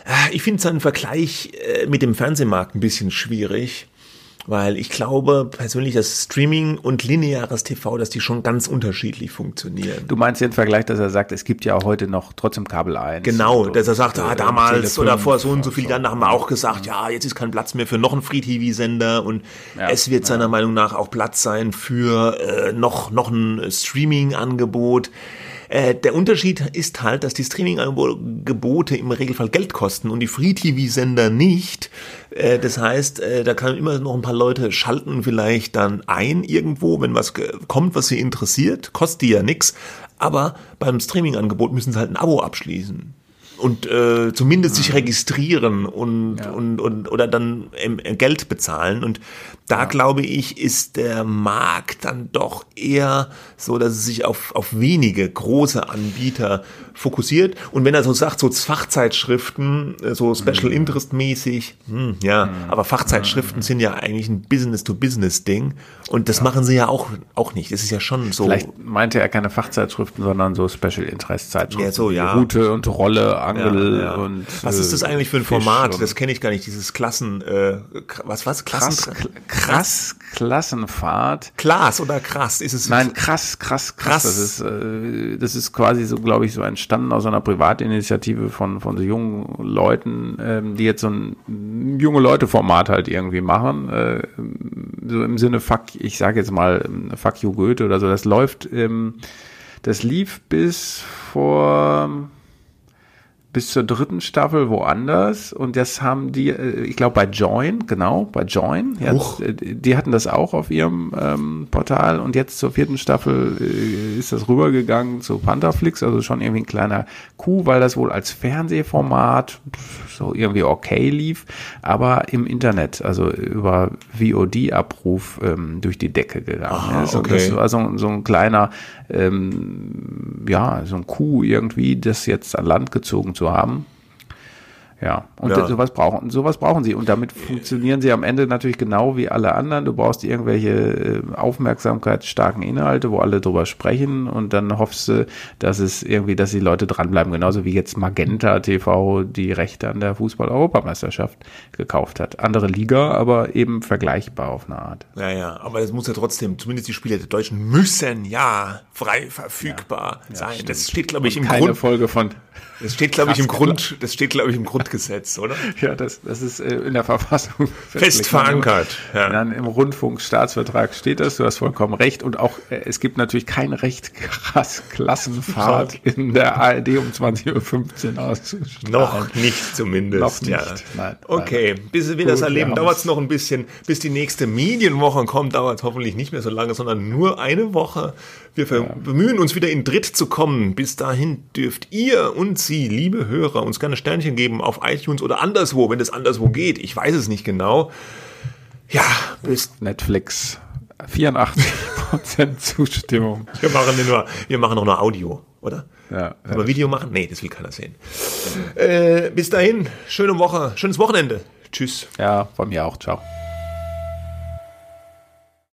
Äh, ich finde seinen Vergleich äh, mit dem Fernsehmarkt ein bisschen schwierig. Weil ich glaube persönlich, dass Streaming und lineares TV, dass die schon ganz unterschiedlich funktionieren. Du meinst den Vergleich, dass er sagt, es gibt ja auch heute noch trotzdem Kabel 1. Genau, dass er sagt, ah, damals oder vor so und so vielen Jahren haben wir auch gesagt, ja, jetzt ist kein Platz mehr für noch einen Free-TV-Sender und ja, es wird seiner ja. Meinung nach auch Platz sein für äh, noch, noch ein Streaming-Angebot. Äh, der Unterschied ist halt, dass die Streaming-Angebote im Regelfall Geld kosten und die Free-TV-Sender nicht. Äh, das heißt, äh, da kann immer noch ein paar Leute schalten vielleicht dann ein irgendwo, wenn was kommt, was sie interessiert. Kostet die ja nix. Aber beim Streaming-Angebot müssen sie halt ein Abo abschließen und äh, zumindest sich registrieren und, ja. und, und oder dann ähm, Geld bezahlen. Und da glaube ich, ist der Markt dann doch eher so, dass es sich auf, auf wenige große Anbieter fokussiert. Und wenn er so sagt, so Fachzeitschriften, äh, so Special mhm. Interest mäßig, hm, ja, mhm. aber Fachzeitschriften mhm. sind ja eigentlich ein Business-to-Business-Ding. Und das ja. machen sie ja auch, auch nicht. Es ist ja schon so. Vielleicht meinte er keine Fachzeitschriften, sondern so Special Interest Zeitschriften. Ja, so, ja. Route und Rolle, Angel ja, ja. und. Was ist das äh, eigentlich für ein Format? Das kenne ich gar nicht. Dieses Klassen, äh, was, was? Klassen, krass, krass Klassenfahrt. Klass oder krass? Ist es? Nein, krass, krass, krass. krass. Das ist, äh, das ist quasi so, glaube ich, so entstanden aus einer Privatinitiative von, von so jungen Leuten, ähm, die jetzt so ein junge Leute-Format halt irgendwie machen. Äh, so im Sinne Fuck, ich sage jetzt mal Fuck you Goethe oder so. Das läuft, ähm, das lief bis vor bis zur dritten Staffel woanders. Und das haben die, äh, ich glaube bei Join, genau, bei Join, ja, äh, die hatten das auch auf ihrem ähm, Portal. Und jetzt zur vierten Staffel äh, ist das rübergegangen zu Pantherflix, also schon irgendwie ein kleiner Coup, weil das wohl als Fernsehformat so irgendwie okay lief, aber im Internet, also über VOD-Abruf ähm, durch die Decke gegangen Aha, ist. Okay. Und das war so, so ein kleiner, ähm, ja, so ein Coup irgendwie, das jetzt an Land gezogen zu haben. Ja, und ja. sowas brauchen, sowas brauchen sie. Und damit funktionieren sie am Ende natürlich genau wie alle anderen. Du brauchst irgendwelche äh, aufmerksamkeitsstarken Inhalte, wo alle drüber sprechen und dann hoffst du, dass es irgendwie, dass die Leute dranbleiben. Genauso wie jetzt Magenta TV die Rechte an der Fußball-Europameisterschaft gekauft hat. Andere Liga, aber eben vergleichbar auf eine Art. Ja, ja, aber es muss ja trotzdem, zumindest die Spiele der Deutschen müssen ja frei verfügbar ja, sein. Ja, das steht, glaube ich, im Keine Grund. Folge von das steht, glaube ich, im Grund, das steht, glaube ich, im Grundgesetz, oder? Ja, das, das ist äh, in der Verfassung fest verankert. Ja. Dann im Rundfunkstaatsvertrag steht das, du hast vollkommen recht. Und auch, äh, es gibt natürlich kein Recht, krass Klassenfahrt in der ARD um 20.15 Uhr auszustrahlen. Noch nicht zumindest. Noch nicht, ja. Nein, okay, bis wir das erleben, dauert es noch ein bisschen. Bis die nächste Medienwoche kommt, dauert es hoffentlich nicht mehr so lange, sondern nur eine Woche. Wir bemühen uns wieder in Dritt zu kommen. Bis dahin dürft ihr und Sie, liebe Hörer, uns gerne Sternchen geben auf iTunes oder anderswo, wenn es anderswo geht. Ich weiß es nicht genau. Ja, bis Netflix. 84% Zustimmung. Wir machen, nur, wir machen noch nur Audio, oder? Ja. Wir Video machen? Nee, das will keiner sehen. Äh, bis dahin, schöne Woche, schönes Wochenende. Tschüss. Ja, von mir auch. Ciao.